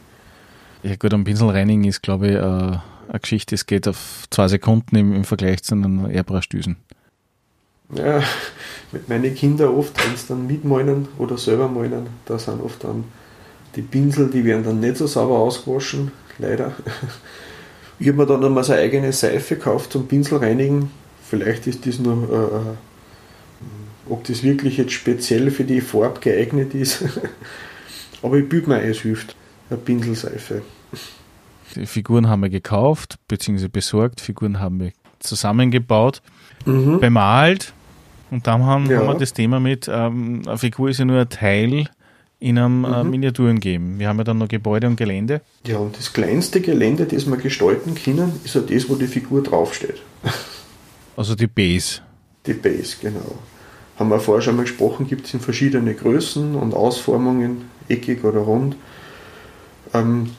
Ja gut, am Pinsel reinigen ist, glaube ich, äh eine Geschichte, es geht auf zwei Sekunden im, im Vergleich zu einem Airbrush-Düsen. Ja, mit meinen Kindern oft, wenn sie dann mitmalen oder selber malen, da sind oft dann die Pinsel, die werden dann nicht so sauber ausgewaschen, leider. Ich habe mir dann einmal so eine eigene Seife gekauft zum Pinsel reinigen. Vielleicht ist das nur, äh, äh, ob das wirklich jetzt speziell für die Farbe geeignet ist. Aber ich büte mir ein, es hilft. Eine Pinselseife. Die Figuren haben wir gekauft, beziehungsweise besorgt. Figuren haben wir zusammengebaut, mhm. bemalt. Und dann haben, ja. haben, wir das Thema mit, ähm, eine Figur ist ja nur ein Teil in einem äh, mhm. Miniaturen geben. Wir haben ja dann noch Gebäude und Gelände. Ja, und das kleinste Gelände, das wir gestalten können, ist ja das, wo die Figur draufsteht. Also die Base. Die Base, genau. Haben wir vorher schon mal gesprochen, gibt es in verschiedene Größen und Ausformungen, eckig oder rund. Ähm,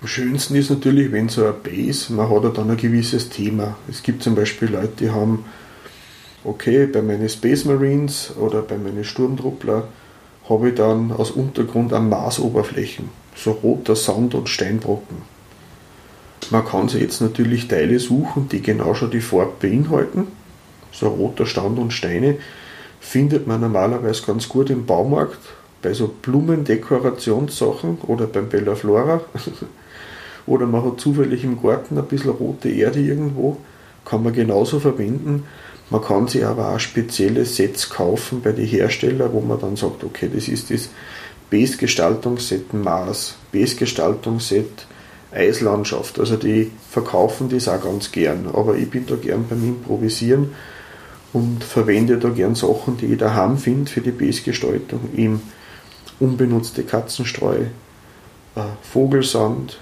am schönsten ist natürlich, wenn so eine Base, man hat ja dann ein gewisses Thema. Es gibt zum Beispiel Leute, die haben, okay, bei meinen Space Marines oder bei meinen Sturmtruppler habe ich dann als Untergrund an Marsoberflächen, so roter Sand und Steinbrocken. Man kann sich jetzt natürlich Teile suchen, die genau schon die Farbe beinhalten. So roter Stand und Steine findet man normalerweise ganz gut im Baumarkt, bei so Blumendekorationssachen oder beim Bella Flora. oder man hat zufällig im Garten ein bisschen rote Erde irgendwo, kann man genauso verwenden. Man kann sich aber auch spezielle Sets kaufen bei den Herstellern, wo man dann sagt, okay, das ist das Base-Gestaltungsset Mars, Base-Gestaltungsset Eislandschaft. Also die verkaufen das auch ganz gern, aber ich bin da gern beim Improvisieren und verwende da gern Sachen, die ich daheim finde für die Base-Gestaltung. Im unbenutzte Katzenstreu, äh, Vogelsand,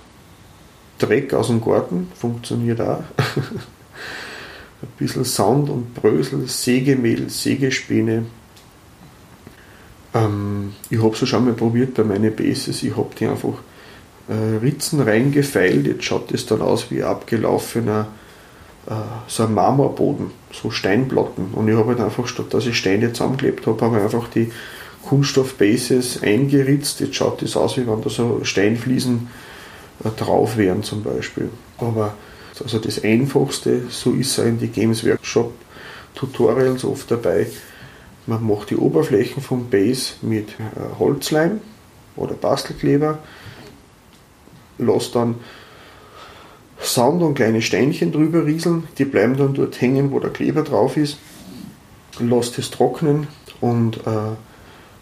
Dreck aus dem Garten, funktioniert auch. Ein bisschen Sand und Brösel, Sägemehl, Sägespäne. Ähm, ich habe es schon mal probiert bei meinen Bases. Ich habe die einfach äh, Ritzen reingefeilt. Jetzt schaut das dann aus wie abgelaufener äh, so ein Marmorboden, so Steinplatten. Und ich habe halt einfach, statt dass ich Steine zusammengeklebt habe, habe ich einfach die Kunststoffbases eingeritzt. Jetzt schaut das aus, wie wenn da so Steinfliesen drauf wären zum Beispiel. Aber also das Einfachste, so ist es in die Games Workshop Tutorials oft dabei. Man macht die Oberflächen vom Base mit äh, Holzleim oder Bastelkleber, lässt dann Sand und kleine Steinchen drüber rieseln, die bleiben dann dort hängen, wo der Kleber drauf ist, lässt es trocknen und äh,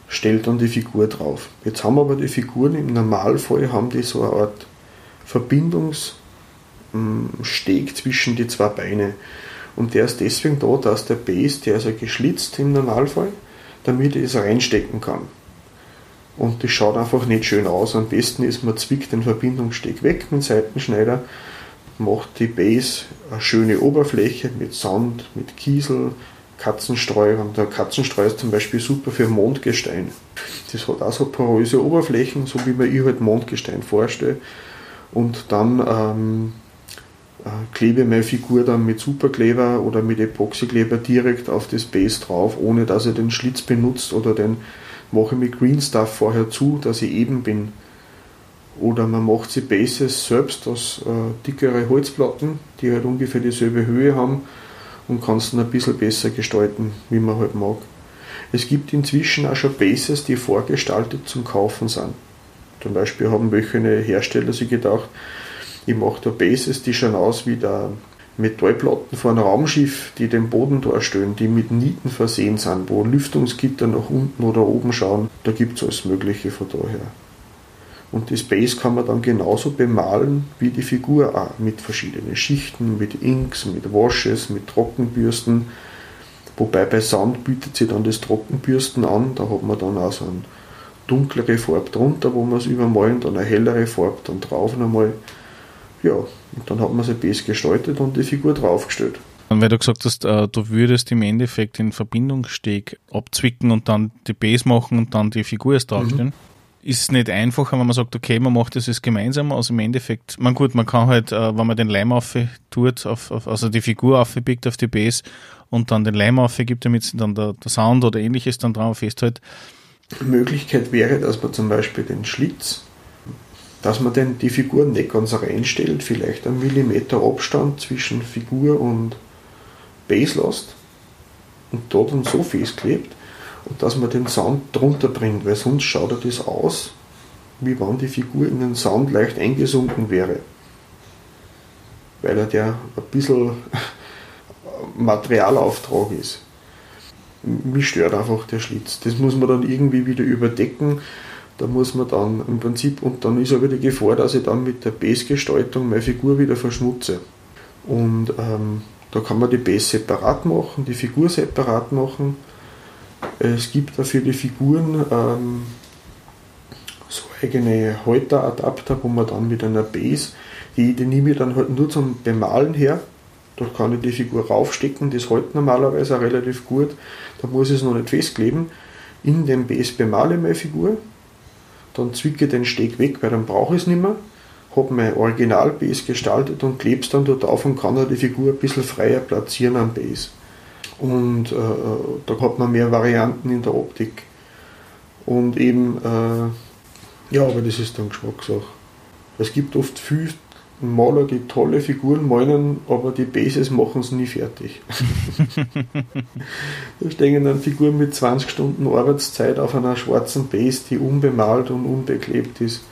stellt dann die Figur drauf. Jetzt haben aber die Figuren im Normalfall haben die so eine Art Verbindungssteg zwischen die zwei Beine. Und der ist deswegen da, dass der Base, der ist ja geschlitzt im Normalfall, damit ich es reinstecken kann. Und das schaut einfach nicht schön aus. Am besten ist, man zwickt den Verbindungssteg weg mit dem Seitenschneider, macht die Base eine schöne Oberfläche mit Sand, mit Kiesel, Katzenstreu. Und der Katzenstreu ist zum Beispiel super für Mondgestein. Das hat auch so poröse Oberflächen, so wie man ich halt Mondgestein vorstelle und dann ähm, äh, klebe meine Figur dann mit Superkleber oder mit Epoxykleber direkt auf das Base drauf, ohne dass ich den Schlitz benutzt oder den mache ich mit Green Stuff vorher zu, dass ich eben bin. Oder man macht sie Bases selbst aus äh, dickere Holzplatten, die halt ungefähr dieselbe Höhe haben und kann es dann ein bisschen besser gestalten, wie man halt mag. Es gibt inzwischen auch schon Bases, die vorgestaltet zum Kaufen sind. Zum Beispiel haben welche Hersteller sich gedacht, ich mache da Bases, die schauen aus wie der Metallplatten von einem Raumschiff, die den Boden darstellen, die mit Nieten versehen sind, wo Lüftungsgitter nach unten oder oben schauen. Da gibt es alles Mögliche von daher. Und das Base kann man dann genauso bemalen wie die Figur auch, mit verschiedenen Schichten, mit Inks, mit Washes, mit Trockenbürsten. Wobei bei Sand bietet sich dann das Trockenbürsten an, da hat man dann auch so einen dunklere Farbe drunter, wo man es übermalen, dann eine hellere Farbe dann drauf nochmal. Ja, und dann hat man sein Base gestaltet und die Figur draufgestellt. Und weil du gesagt hast, äh, du würdest im Endeffekt den Verbindungssteg abzwicken und dann die Base machen und dann die Figur erst draufstellen. Mhm. Ist es nicht einfacher, wenn man sagt, okay, man macht das jetzt gemeinsam, also im Endeffekt, man gut, man kann halt, äh, wenn man den Leim auf tut, auf, auf, also die Figur aufbiegt auf die Base und dann den Leim aufgibt, damit dann der, der Sound oder ähnliches dann drauf festhält, Möglichkeit wäre, dass man zum Beispiel den Schlitz, dass man denn die Figur nicht ganz reinstellt, vielleicht einen Millimeter Abstand zwischen Figur und Base lässt und da dann so festklebt und dass man den Sand drunter bringt, weil sonst schaut er das aus, wie wenn die Figur in den Sand leicht eingesunken wäre. weil er der ein bisschen Materialauftrag ist. Mich stört einfach der Schlitz. Das muss man dann irgendwie wieder überdecken. Da muss man dann im Prinzip, und dann ist aber die Gefahr, dass ich dann mit der Base-Gestaltung meine Figur wieder verschmutze. Und ähm, da kann man die Base separat machen, die Figur separat machen. Es gibt dafür die Figuren ähm, so eigene Halteradapter, wo man dann mit einer Base, die, die nehme ich dann halt nur zum Bemalen her. Da kann ich die Figur raufstecken, das hält normalerweise auch relativ gut. Da muss ich es noch nicht festkleben. In dem bemale ich meine Figur, dann zwicke ich den Steg weg, weil dann brauche ich es nicht mehr. Habe mein Original-Base gestaltet und klebe es dann dort auf und kann dann die Figur ein bisschen freier platzieren am Base. Und äh, da hat man mehr Varianten in der Optik. Und eben, äh, ja, aber das ist dann Geschmackssache. Es gibt oft viele Maler, die tolle Figuren malen, aber die Bases machen es nie fertig. da stehen dann Figuren mit 20 Stunden Arbeitszeit auf einer schwarzen Base, die unbemalt und unbeklebt ist.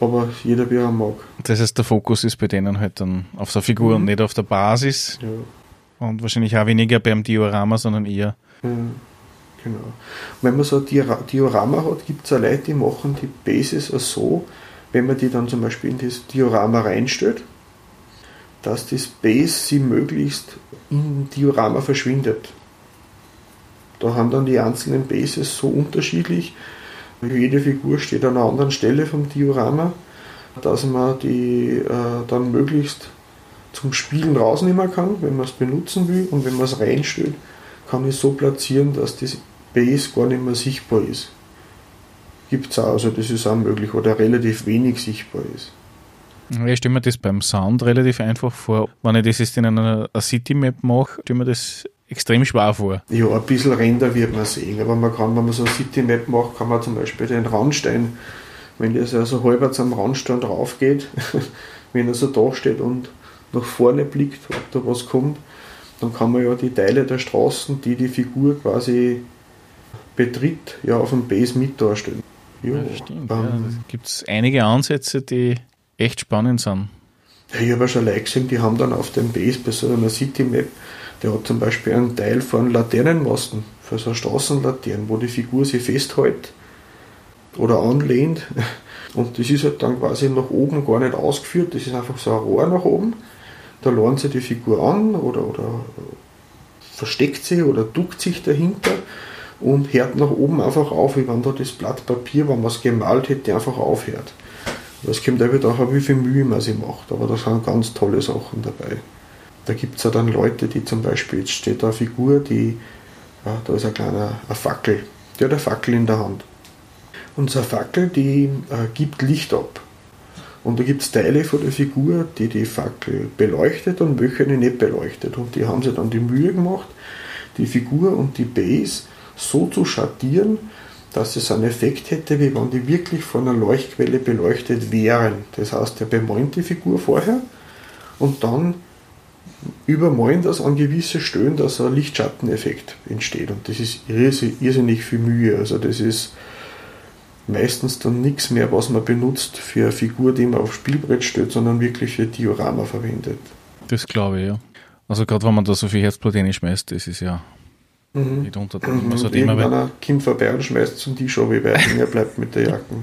Aber jeder wie er mag. Das heißt, der Fokus ist bei denen halt dann auf der Figur mhm. und nicht auf der Basis. Ja. Und wahrscheinlich auch weniger beim Diorama, sondern eher. Ja, genau. wenn man so ein Diorama hat, gibt es auch Leute, die machen die Bases so, wenn man die dann zum Beispiel in das Diorama reinstellt, dass das Base sie möglichst im Diorama verschwindet. Da haben dann die einzelnen Bases so unterschiedlich, jede Figur steht an einer anderen Stelle vom Diorama, dass man die äh, dann möglichst zum Spielen rausnehmen kann, wenn man es benutzen will. Und wenn man es reinstellt, kann ich so platzieren, dass das Base gar nicht mehr sichtbar ist gibt es auch, also das ist auch möglich, oder relativ wenig sichtbar ist. ich stelle mir das beim Sound relativ einfach vor. Wenn ich das jetzt in einer, City-Map mache, stelle mir das extrem schwer vor. Ja, ein bisschen Ränder wird man sehen, aber man kann, wenn man so eine City-Map macht, kann man zum Beispiel den Randstein, wenn das also halbwegs am Randstein drauf geht, wenn er so da steht und nach vorne blickt, ob da was kommt, dann kann man ja die Teile der Straßen, die die Figur quasi betritt, ja auf dem Base mit darstellen. Ja, ja stimmt. Ähm, ja, gibt es einige Ansätze, die echt spannend sind. Ja, ich habe schon Leute gesehen, die haben dann auf dem Base bei so einer City-Map, der hat zum Beispiel einen Teil von Laternenmasten, für so Straßenlaternen, wo die Figur sich festhält oder anlehnt. Und das ist halt dann quasi nach oben gar nicht ausgeführt, das ist einfach so ein Rohr nach oben. Da lernt sie die Figur an oder, oder versteckt sie oder duckt sich dahinter und hört nach oben einfach auf, wie wenn da das Blatt Papier, wenn man es gemalt hätte, einfach aufhört. Es kommt einfach darauf, wie viel Mühe man sich macht, aber da sind ganz tolle Sachen dabei. Da gibt es ja dann Leute, die zum Beispiel, jetzt steht da eine Figur, die, ja, da ist ein kleiner eine Fackel, der hat eine Fackel in der Hand. Und so eine Fackel, die äh, gibt Licht ab. Und da gibt es Teile von der Figur, die die Fackel beleuchtet und welche die nicht beleuchtet. Und die haben sich dann die Mühe gemacht, die Figur und die Base so zu schattieren, dass es einen Effekt hätte, wie wenn die wirklich von einer Leuchtquelle beleuchtet wären. Das heißt, er bemalt die Figur vorher und dann übermalen das an gewisse Stellen, dass ein Lichtschatteneffekt entsteht. Und das ist irrsinnig viel Mühe. Also das ist meistens dann nichts mehr, was man benutzt für eine Figur, die man aufs Spielbrett stellt, sondern wirklich für Diorama verwendet. Das glaube ich, ja. Also gerade wenn man da so viel Herzblut reinschmeißt, das ist ja Mhm. Nicht unterdrücken. Also und irgendeiner kommt vorbei und schmeißt zum Tisch ab, wie weit er bleibt mit der Jacke.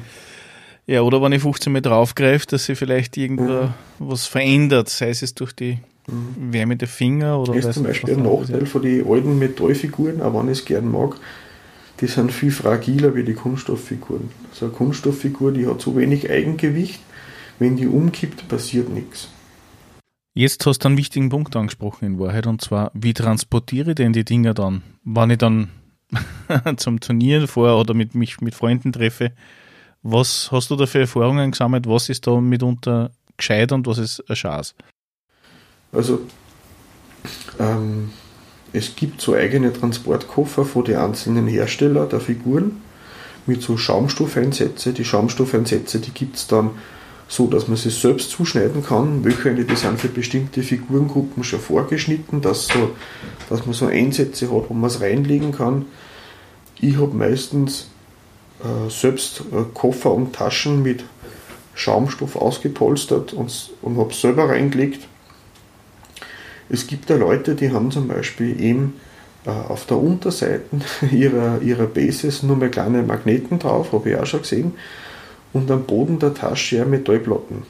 Ja, oder wenn ich 15 Mal draufgreife, dass sie vielleicht irgendwo mhm. was verändert, sei es durch die mhm. Wärme der Finger oder Das ist zum Beispiel ein Nachteil von den alten Metallfiguren, auch wenn ich es gern mag, die sind viel fragiler wie die Kunststofffiguren. Also eine Kunststofffigur, die hat so wenig Eigengewicht, wenn die umkippt, passiert nichts. Jetzt hast du einen wichtigen Punkt angesprochen in Wahrheit und zwar, wie transportiere ich denn die Dinger dann? Wenn ich dann zum Turnier vor oder mit mich mit Freunden treffe, was hast du da für Erfahrungen gesammelt? Was ist da mitunter gescheit und was ist ein Schatz? Also, ähm, es gibt so eigene Transportkoffer von den einzelnen Herstellern der Figuren mit so Schaumstoffeinsätze. Die Schaumstoffeinsätze, die gibt es dann so dass man sie selbst zuschneiden kann. Welche die sind für bestimmte Figurengruppen schon vorgeschnitten, dass, so, dass man so Einsätze hat, wo man es reinlegen kann. Ich habe meistens äh, selbst äh, Koffer und Taschen mit Schaumstoff ausgepolstert und, und habe selber reingelegt. Es gibt ja Leute, die haben zum Beispiel eben äh, auf der Unterseite ihrer, ihrer Bases nur mehr kleine Magneten drauf, habe ich auch schon gesehen, und am Boden der Tasche ja Metallplatten.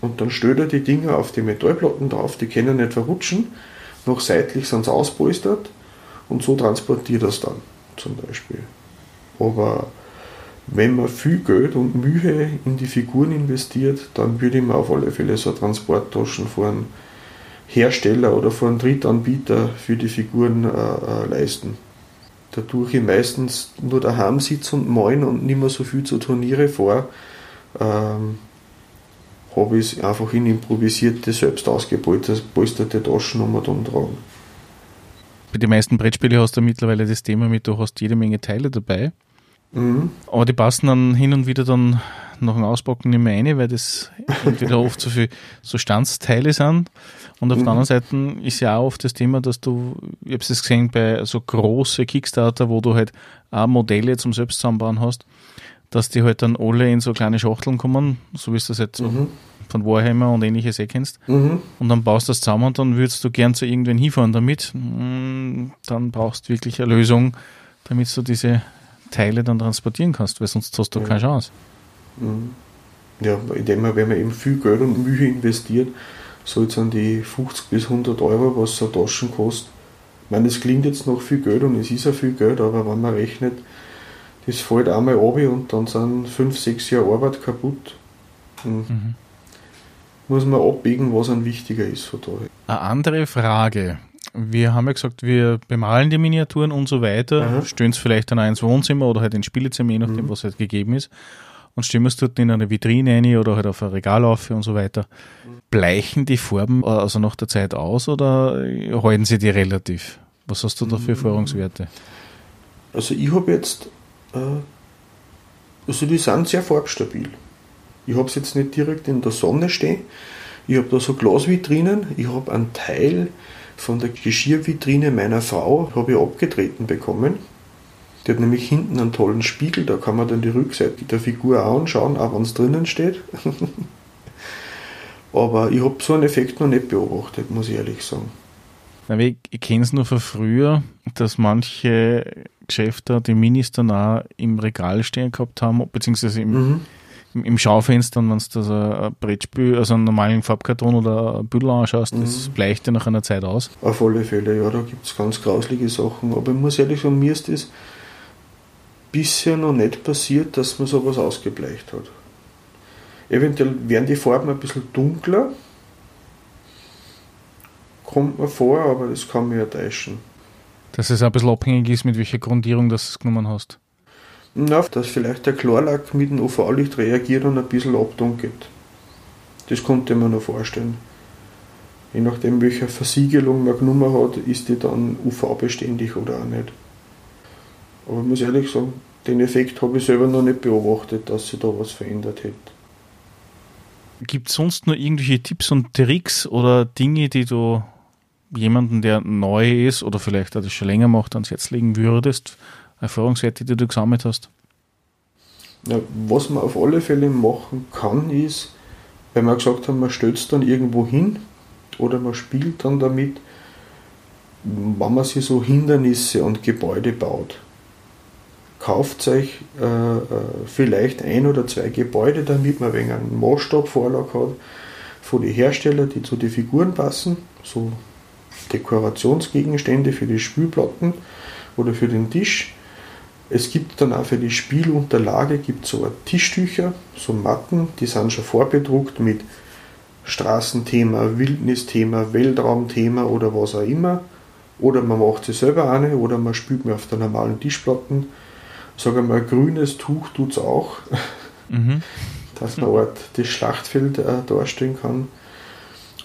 Und dann stellt er die Dinger auf die Metallplatten drauf, die können nicht verrutschen, noch seitlich sind sie auspolstert und so transportiert er es dann zum Beispiel. Aber wenn man viel Geld und Mühe in die Figuren investiert, dann würde ich mir auf alle Fälle so Transporttaschen von Hersteller oder von Drittanbieter für die Figuren äh, äh, leisten. Dadurch ich meistens nur daheim sitze und malen und nicht mehr so viel zu Turniere vor, ähm, habe ich es einfach in improvisierte, selbst ausgepolsterte Taschen um und umtragen. Bei den meisten Brettspielen hast du mittlerweile das Thema mit, du hast jede Menge Teile dabei. Mhm. Aber die passen dann hin und wieder dann nach dem Auspacken nicht mehr rein, weil das entweder oft so viel so Standsteile sind. Und auf mhm. der anderen Seite ist ja auch oft das Thema, dass du, ich habe es gesehen bei so große Kickstarter, wo du halt auch Modelle zum Selbstzusammenbauen hast, dass die halt dann alle in so kleine Schachteln kommen, so wie es das jetzt so mhm. von Warhammer und ähnliches eh kennst. Mhm. Und dann baust du das zusammen und dann würdest du gern zu irgendwen hinfahren damit. Mm, dann brauchst du wirklich eine Lösung, damit du diese Teile dann transportieren kannst, weil sonst hast du keine Chance. Mhm. Ja, indem man, wenn man eben viel Geld und Mühe investiert, so jetzt an die 50 bis 100 Euro, was so Taschen kostet. Ich meine, das klingt jetzt noch viel Geld und es ist ja viel Geld, aber wenn man rechnet, das fällt einmal ab und dann sind 5, 6 Jahre Arbeit kaputt. Mhm. Muss man abwägen, was ein wichtiger ist von daher. Eine andere Frage. Wir haben ja gesagt, wir bemalen die Miniaturen und so weiter, stellen es vielleicht dann auch ins Wohnzimmer oder halt ins Spielezimmer, je nachdem, mhm. was halt gegeben ist und stellen wir es dort in eine Vitrine rein oder halt auf ein Regal auf und so weiter. Bleichen die Farben also nach der Zeit aus oder halten sie die relativ? Was hast du da für Erfahrungswerte? Also ich habe jetzt, äh, also die sind sehr farbstabil. Ich habe es jetzt nicht direkt in der Sonne stehen. Ich habe da so Glasvitrinen. Ich habe einen Teil von der Geschirrvitrine meiner Frau habe ich abgetreten bekommen. Die hat nämlich hinten einen tollen Spiegel, da kann man dann die Rückseite der Figur auch anschauen, auch wenn es drinnen steht. Aber ich habe so einen Effekt noch nicht beobachtet, muss ich ehrlich sagen. Ich, ich kenne es nur von früher, dass manche Geschäfte die Minis dann auch im Regal stehen gehabt haben, beziehungsweise im, mhm. im, im Schaufenster, wenn du das ein Brettspiel, also einen normalen Farbkarton oder ein Büdel anschaust, mhm. das bleicht ja nach einer Zeit aus. Auf alle Fälle, ja, da gibt es ganz grauslige Sachen. Aber ich muss ehrlich sagen, mir ist das bisher noch nicht passiert, dass man sowas ausgebleicht hat. Eventuell werden die Farben ein bisschen dunkler, kommt mir vor, aber das kann mich ja täuschen. Dass es ein bisschen abhängig ist, mit welcher Grundierung du es genommen hast. Na, dass vielleicht der Klarlack mit dem UV-Licht reagiert und ein bisschen abdunkelt. Das konnte man noch vorstellen. Je nachdem, welche Versiegelung man genommen hat, ist die dann UV-beständig oder auch nicht. Aber ich muss ehrlich sagen, den Effekt habe ich selber noch nicht beobachtet, dass sich da was verändert hätte. Gibt es sonst noch irgendwelche Tipps und Tricks oder Dinge, die du jemanden, der neu ist oder vielleicht das schon länger macht, ans Herz legen würdest? Erfahrungswerte, die du gesammelt hast? Ja, was man auf alle Fälle machen kann, ist, weil wir gesagt haben, man stellt es dann irgendwo hin oder man spielt dann damit, wenn man sich so Hindernisse und Gebäude baut kauft euch äh, äh, vielleicht ein oder zwei Gebäude, damit man wegen einen Maßstabvorlag hat von den Herstellern, die zu den Figuren passen, so Dekorationsgegenstände für die Spülplatten oder für den Tisch. Es gibt dann auch für die Spielunterlage gibt so Tischtücher, so Matten, die sind schon vorbedruckt mit Straßenthema, Wildnisthema, Weltraumthema oder was auch immer. Oder man macht sie selber eine oder man spielt mir auf der normalen Tischplatten sage mal, grünes Tuch tut es auch, mhm. dass man Ort das Schlachtfeld äh, darstellen kann.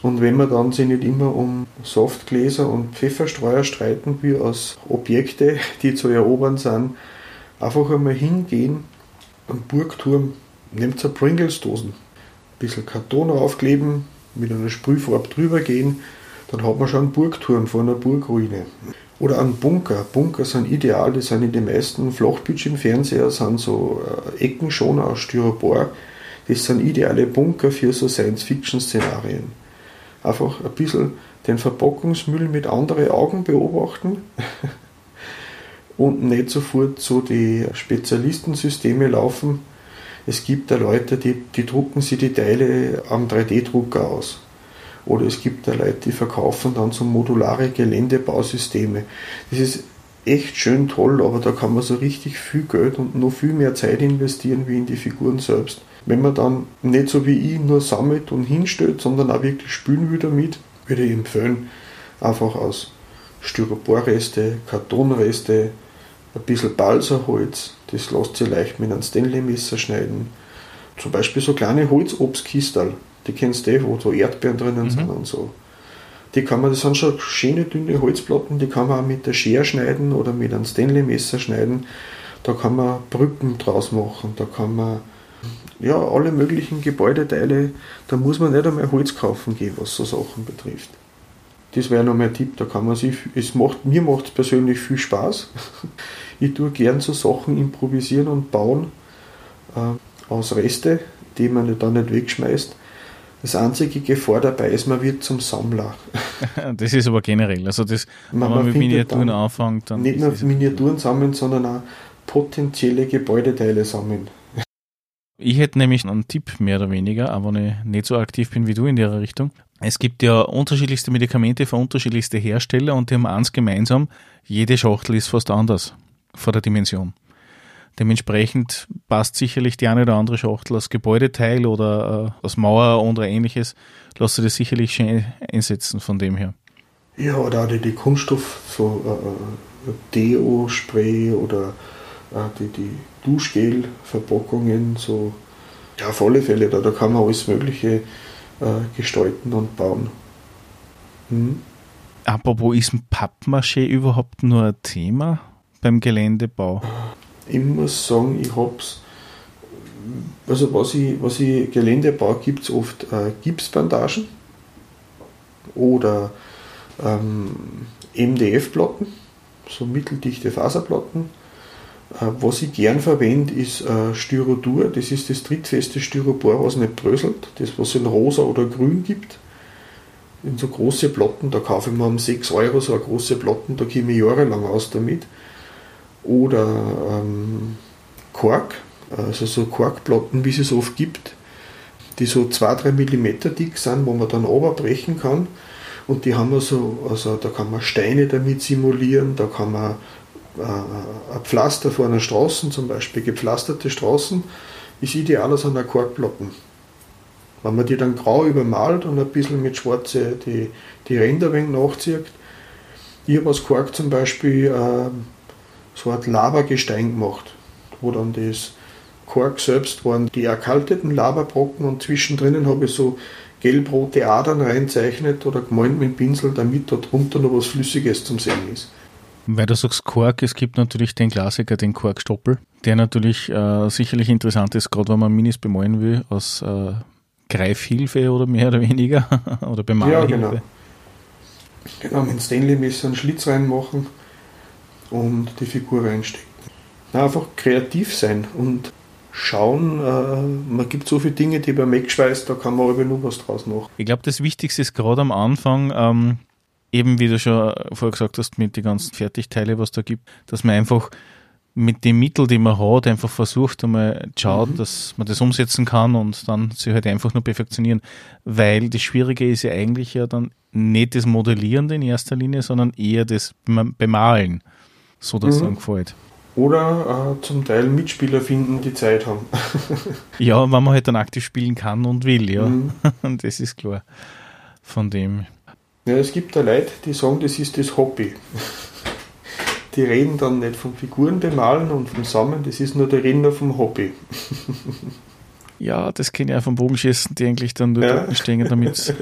Und wenn man dann sich nicht immer um Softgläser und Pfefferstreuer streiten wie aus Objekte, die zu erobern sind, einfach einmal hingehen am Burgturm, nehmt eine Pringles-Dosen, ein bisschen Karton aufkleben, mit einer Sprühfarbe drüber gehen, dann hat man schon einen Burgturm vor einer Burgruine. Oder ein Bunker. Bunker sind ideal, die sind in den meisten Flachbildschirmfernseher, sind so äh, Ecken schon aus Styropor. Das sind ideale Bunker für so Science-Fiction-Szenarien. einfach ein bisschen den Verpackungsmüll mit anderen Augen beobachten und nicht sofort so die Spezialistensysteme laufen. Es gibt da Leute, die, die drucken sich die Teile am 3D-Drucker aus. Oder es gibt da Leute, die verkaufen dann so modulare Geländebausysteme. Das ist echt schön toll, aber da kann man so richtig viel Geld und noch viel mehr Zeit investieren wie in die Figuren selbst. Wenn man dann nicht so wie ich nur sammelt und hinstellt, sondern auch wirklich spülen will damit, würde ich empfehlen, einfach aus Styroporreste, Kartonreste, ein bisschen Balsaholz, das lässt sich leicht mit einem Stanley-Messer schneiden. Zum Beispiel so kleine Holzobstkistel, die kennst du eh, wo so Erdbeeren drinnen mhm. sind und so. Die kann man, das sind schon schöne dünne Holzplatten, die kann man auch mit der Schere schneiden oder mit einem Stanley-Messer schneiden. Da kann man Brücken draus machen, da kann man ja, alle möglichen Gebäudeteile, da muss man nicht einmal Holz kaufen gehen, was so Sachen betrifft. Das wäre noch mein Tipp, da kann man sich, es macht, mir macht es persönlich viel Spaß. Ich tue gern so Sachen improvisieren und bauen äh, aus Reste, die man dann nicht wegschmeißt. Das einzige Gefahr dabei ist, man wird zum Sammler. Das ist aber generell. Also das, man, wenn man mit Miniaturen dann anfängt, dann. Nicht nur Miniaturen sammeln, sondern auch potenzielle Gebäudeteile sammeln. Ich hätte nämlich einen Tipp mehr oder weniger, aber wenn ich nicht so aktiv bin wie du in der Richtung. Es gibt ja unterschiedlichste Medikamente für unterschiedlichste Hersteller und die haben eins gemeinsam, jede Schachtel ist fast anders vor der Dimension. Dementsprechend passt sicherlich die eine oder andere Schachtel als Gebäudeteil oder äh, als Mauer oder ähnliches. Lass du das sicherlich schön einsetzen von dem her. Ja, oder auch die, die Kunststoff, so äh, äh Deo-Spray oder äh, die, die Duschgel-Verpackungen, so. Ja, auf alle Fälle, da, da kann man alles Mögliche äh, gestalten und bauen. Hm? Apropos, ist ein Pappmaché überhaupt nur ein Thema beim Geländebau? Ich muss sagen, ich hab's. Also was ich, was ich Gelände baue, gibt es oft äh, Gipsbandagen oder ähm, MDF-Platten, so mitteldichte Faserplatten. Äh, was ich gern verwende, ist äh, Styrodur. Das ist das trittfeste Styropor, was nicht bröselt. Das, was es in rosa oder grün gibt. In so große Platten, da kaufe ich mir um 6 Euro so eine große Platten, da komme ich jahrelang aus damit oder ähm, Kork, also so Korkplatten, wie es es oft gibt, die so 2-3 mm dick sind, wo man dann brechen kann. Und die haben wir so, also da kann man Steine damit simulieren, da kann man äh, ein Pflaster vor einer Straße, zum Beispiel gepflasterte Straßen, ist ideal aus einer Korkplatten. Wenn man die dann grau übermalt und ein bisschen mit schwarze die, die Ränder ein wenig nachzieht. Ich habe aus Kork zum Beispiel äh, so Art Lavagestein gemacht, wo dann das Kork selbst waren die erkalteten Lavabrocken und zwischendrin habe ich so gelb-rote Adern reinzeichnet oder gemalt mit dem Pinsel, damit da drunter noch was Flüssiges zum Sehen ist. Weil du sagst Kork, es gibt natürlich den Klassiker, den Korkstoppel, der natürlich äh, sicherlich interessant ist, gerade wenn man Minis bemalen will, aus äh, Greifhilfe oder mehr oder weniger oder Bemalhilfe. Ja, genau. Genau, mit Stanley-Messer einen Schlitz reinmachen und die Figur reinstecken. einfach kreativ sein und schauen. Äh, man gibt so viele Dinge, die beim Wegschweiß, da kann man aber nur was draus machen. Ich glaube, das Wichtigste ist gerade am Anfang, ähm, eben wie du schon vorher gesagt hast, mit den ganzen Fertigteile, was da gibt, dass man einfach mit den Mitteln, die man hat, einfach versucht einmal schaut, mhm. dass man das umsetzen kann und dann sich halt einfach nur perfektionieren. Weil das Schwierige ist ja eigentlich ja dann nicht das Modellieren in erster Linie, sondern eher das Bemalen so dass mhm. es einem gefällt. Oder äh, zum Teil Mitspieler finden, die Zeit haben. ja, wenn man halt dann aktiv spielen kann und will, ja. Mhm. das ist klar. Von dem. Ja, es gibt da Leute, die sagen, das ist das Hobby. Die reden dann nicht vom Figuren bemalen und vom Sammeln, das ist nur der Reden vom Hobby. Ja, das kenne ich auch vom Bogenschießen, die eigentlich dann nur ja. stehen, damit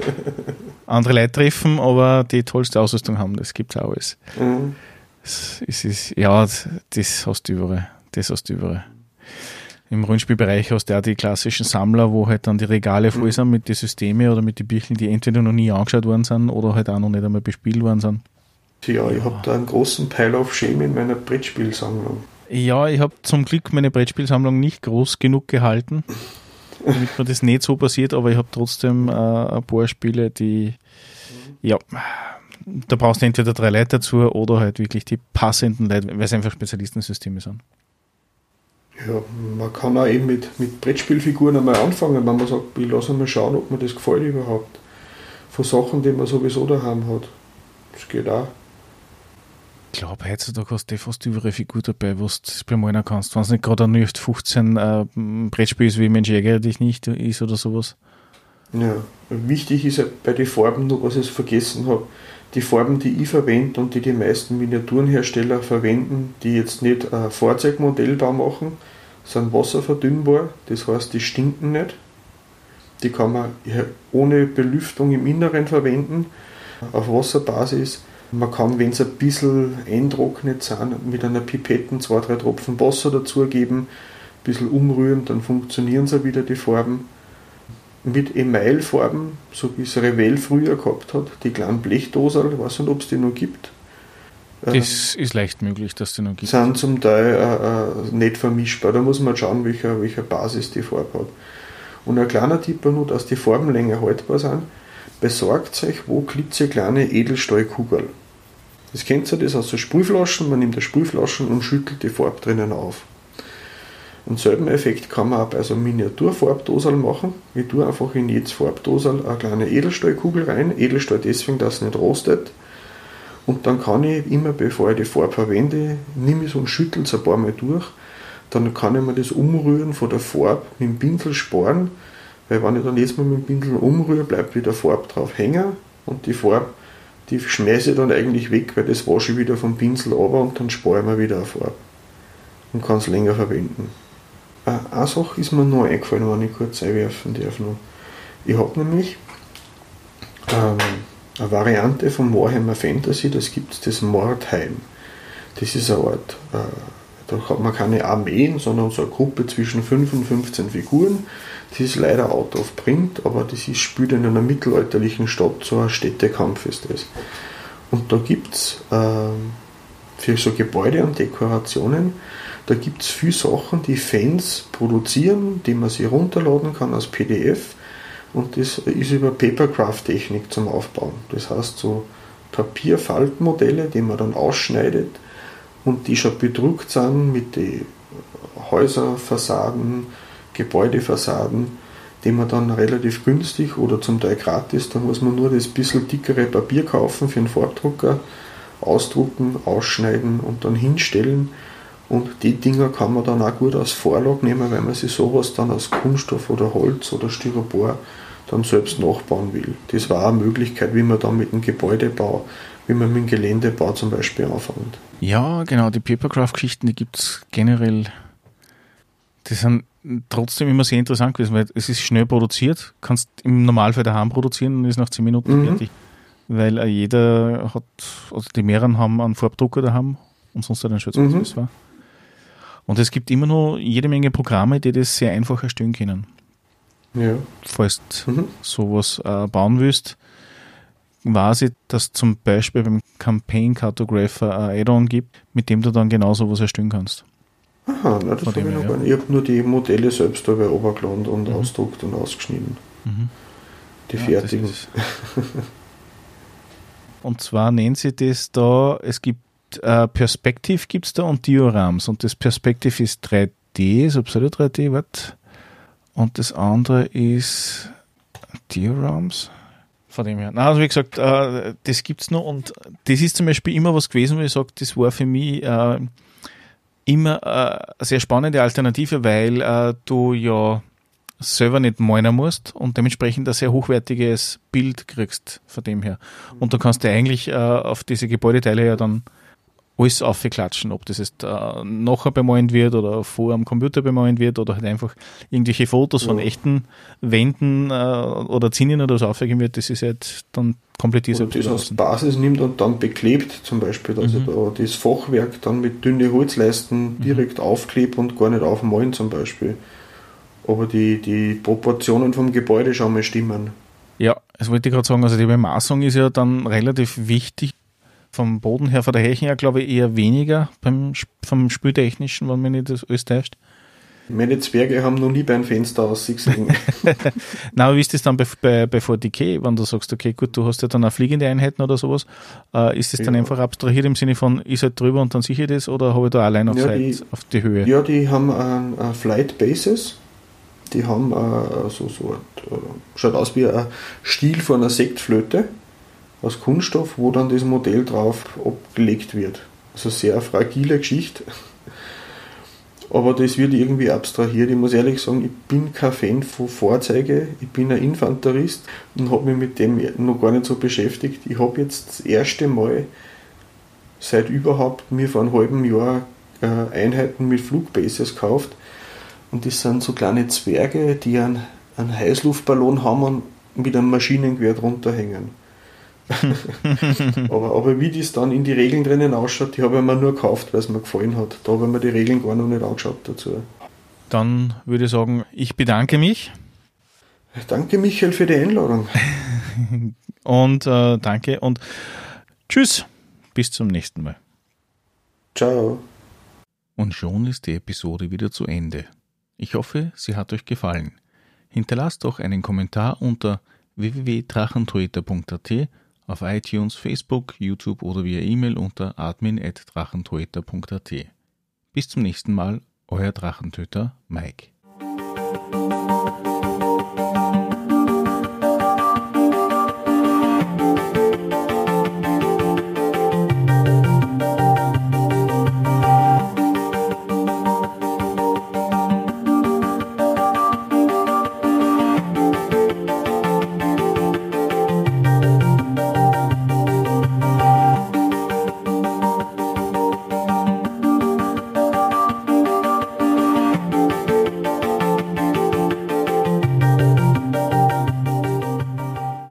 andere Leute treffen, aber die tollste Ausrüstung haben. Das gibt es auch alles. Mhm. Es ist, ja, das hast du überall. Das hast du überall. Im Rollenspielbereich hast du auch die klassischen Sammler, wo halt dann die Regale voll sind mit den Systemen oder mit den Büchern, die entweder noch nie angeschaut worden sind oder halt auch noch nicht einmal bespielt worden sind. Ja, ich habe da einen großen Pile of Shame in meiner Brettspielsammlung. Ja, ich habe zum Glück meine Brettspielsammlung nicht groß genug gehalten. damit mir das nicht so passiert, aber ich habe trotzdem äh, ein paar Spiele, die, ja, da brauchst du entweder drei Leute dazu oder halt wirklich die passenden Leute, weil es einfach Spezialistensysteme sind. Ja, man kann auch eben mit, mit Brettspielfiguren einmal anfangen, wenn man sagt, ich lasse mal schauen, ob mir das gefällt überhaupt. Von Sachen, die man sowieso daheim hat. Das geht auch. Ich glaube, heutzutage hast du fast überall Figur dabei, was du bemalen kannst. Wenn es nicht gerade ein 15 äh, Brettspiel ist, wie Mensch ärgere dich nicht ist oder sowas. Ja, wichtig ist ja bei den Farben noch, was ich vergessen habe. Die Farben, die ich verwende und die die meisten Miniaturenhersteller verwenden, die jetzt nicht ein Fahrzeugmodellbau machen, sind wasserverdünnbar. Das heißt, die stinken nicht. Die kann man ohne Belüftung im Inneren verwenden, auf Wasserbasis. Man kann, wenn sie ein bisschen eintrocknet sind, mit einer Pipette zwei, drei Tropfen Wasser dazugeben, ein bisschen umrühren, dann funktionieren sie wieder die Farben mit Emailfarben, so wie es Revell früher gehabt hat, die kleinen Blechdosen, ich weiß nicht, ob es die noch gibt. Das äh, ist leicht möglich, dass die noch gibt. Sind zum Teil äh, äh, nicht vermischbar. Da muss man schauen, welcher, welcher Basis die Farbe hat. Und ein kleiner Tipp nur, dass die Farben länger haltbar sind. Besorgt euch wo klitzekleine Edelstahlkugeln. Das kennt ihr das aus der Sprühflaschen. Man nimmt die Sprühflaschen und schüttelt die Farbe drinnen auf. Und selben Effekt kann man auch bei so einem Miniaturfarbdosel machen. Ich tue einfach in jedes Farbdosel eine kleine Edelstahlkugel rein. Edelstahl deswegen, dass es nicht rostet. Und dann kann ich immer, bevor ich die Farbe verwende, nehme ich so und schüttel es ein paar Mal durch. Dann kann ich mir das Umrühren von der Farbe mit dem Pinsel sparen. Weil wenn ich dann jetzt mal mit dem Pinsel umrühre, bleibt wieder Farbe drauf hängen. Und die Farbe, die schmeiße ich dann eigentlich weg, weil das wasche ich wieder vom Pinsel runter und dann spare ich mir wieder eine Farbe. Und kann es länger verwenden. Äh, eine Sache ist mir noch eingefallen, wenn ich kurz einwerfen darf. Noch. Ich habe nämlich ähm, eine Variante von Warhammer Fantasy, das gibt es, das Mordheim. Das ist eine Art, äh, da hat man keine Armeen, sondern so eine Gruppe zwischen 5 und 15 Figuren. Das ist leider out of print, aber das ist, spielt in einer mittelalterlichen Stadt, so ein Städtekampf ist das. Und da gibt es äh, für so Gebäude und Dekorationen da gibt es viele Sachen, die Fans produzieren, die man sich runterladen kann als PDF. Und das ist über Papercraft-Technik zum Aufbauen. Das heißt so Papierfaltmodelle, die man dann ausschneidet und die schon bedruckt sind mit den Häuserfassaden, Gebäudefassaden, die man dann relativ günstig oder zum Teil gratis, da muss man nur das bisschen dickere Papier kaufen für einen Farbdrucker, ausdrucken, ausschneiden und dann hinstellen und die Dinger kann man dann auch gut als Vorlage nehmen, wenn man sich sowas dann aus Kunststoff oder Holz oder Styropor dann selbst nachbauen will. Das war eine Möglichkeit, wie man dann mit dem Gebäudebau, wie man mit dem Geländebau zum Beispiel anfängt. Ja, genau, die Papercraft-Geschichten, die gibt es generell. Die sind trotzdem immer sehr interessant gewesen, weil es ist schnell produziert, kannst im Normalfall daheim produzieren und ist nach 10 Minuten mhm. fertig. Weil jeder hat, also die mehreren haben einen Farbdrucker daheim und sonst hat einen Schützer, mhm. war. Und es gibt immer noch jede Menge Programme, die das sehr einfach erstellen können. Ja. Falls du mhm. sowas äh, bauen willst, weiß ich, dass zum Beispiel beim Campaign Cartographer ein Add-on gibt, mit dem du dann genau sowas erstellen kannst. Aha, na, das habe ich noch ja. gar nicht. Ich habe nur die Modelle selbst dabei runtergeladen und mhm. ausdruckt und ausgeschnitten. Mhm. Die ja, fertigen. und zwar nennen sie das da, es gibt äh, Perspective gibt es da und Diorams. Und das Perspective ist 3D, ist absolut 3D, was? Und das andere ist Diorams. Von dem her. Na, also wie gesagt, äh, das es noch und das ist zum Beispiel immer was gewesen, wo ich sage, das war für mich äh, immer äh, eine sehr spannende Alternative, weil äh, du ja selber nicht malen musst und dementsprechend ein sehr hochwertiges Bild kriegst von dem her. Und du kannst dir eigentlich äh, auf diese Gebäudeteile ja dann alles aufklatschen, ob das jetzt äh, nachher bemalt wird oder vor am Computer bemalt wird oder halt einfach irgendwelche Fotos ja. von echten Wänden äh, oder Zinnen oder so aufgegeben wird, das ist halt dann komplett dieser das als Basis nimmt und dann beklebt zum Beispiel, dass mhm. ich da das Fachwerk dann mit dünnen Holzleisten mhm. direkt mhm. aufklebe und gar nicht aufmalen zum Beispiel. Aber die, die Proportionen vom Gebäude schon mal stimmen. Ja, das wollte ich gerade sagen, also die Bemaßung ist ja dann relativ wichtig vom Boden her, von der Hechen her, glaube ich, eher weniger beim, vom Spültechnischen, wenn man nicht das alles täuscht. Meine Zwerge haben noch nie beim Fenster ausgesehen. Na, aber wie ist das dann bei, bei, bei 40k, wenn du sagst, okay, gut, du hast ja dann auch fliegende Einheiten oder sowas, äh, ist das dann ja. einfach abstrahiert im Sinne von, ich halt drüber und dann sicher das oder habe ich da allein auf, ja, die, auf die Höhe? Ja, die haben ein, ein Flight Bases, die haben äh, so, so äh, schaut aus wie ein Stiel von einer Sektflöte aus Kunststoff, wo dann das Modell drauf abgelegt wird. Also sehr fragile Geschichte. Aber das wird irgendwie abstrahiert. Ich muss ehrlich sagen, ich bin kein Fan von Fahrzeuge. Ich bin ein Infanterist und habe mich mit dem noch gar nicht so beschäftigt. Ich habe jetzt das erste Mal seit überhaupt mir vor einem halben Jahr äh, Einheiten mit Flugbases gekauft. Und das sind so kleine Zwerge, die einen, einen Heißluftballon haben und mit einem Maschinengewehr drunter hängen. aber, aber wie das dann in die Regeln drinnen ausschaut, die habe ich mir nur gekauft, weil es mir gefallen hat. Da habe ich mir die Regeln gar noch nicht angeschaut dazu. Dann würde ich sagen, ich bedanke mich. Danke, Michael, für die Einladung. und äh, danke und tschüss. Bis zum nächsten Mal. Ciao. Und schon ist die Episode wieder zu Ende. Ich hoffe, sie hat euch gefallen. Hinterlasst doch einen Kommentar unter www.drachentoeter.at auf iTunes, Facebook, YouTube oder via E-Mail unter admin.drachentöter.at. Bis zum nächsten Mal, euer Drachentöter Mike.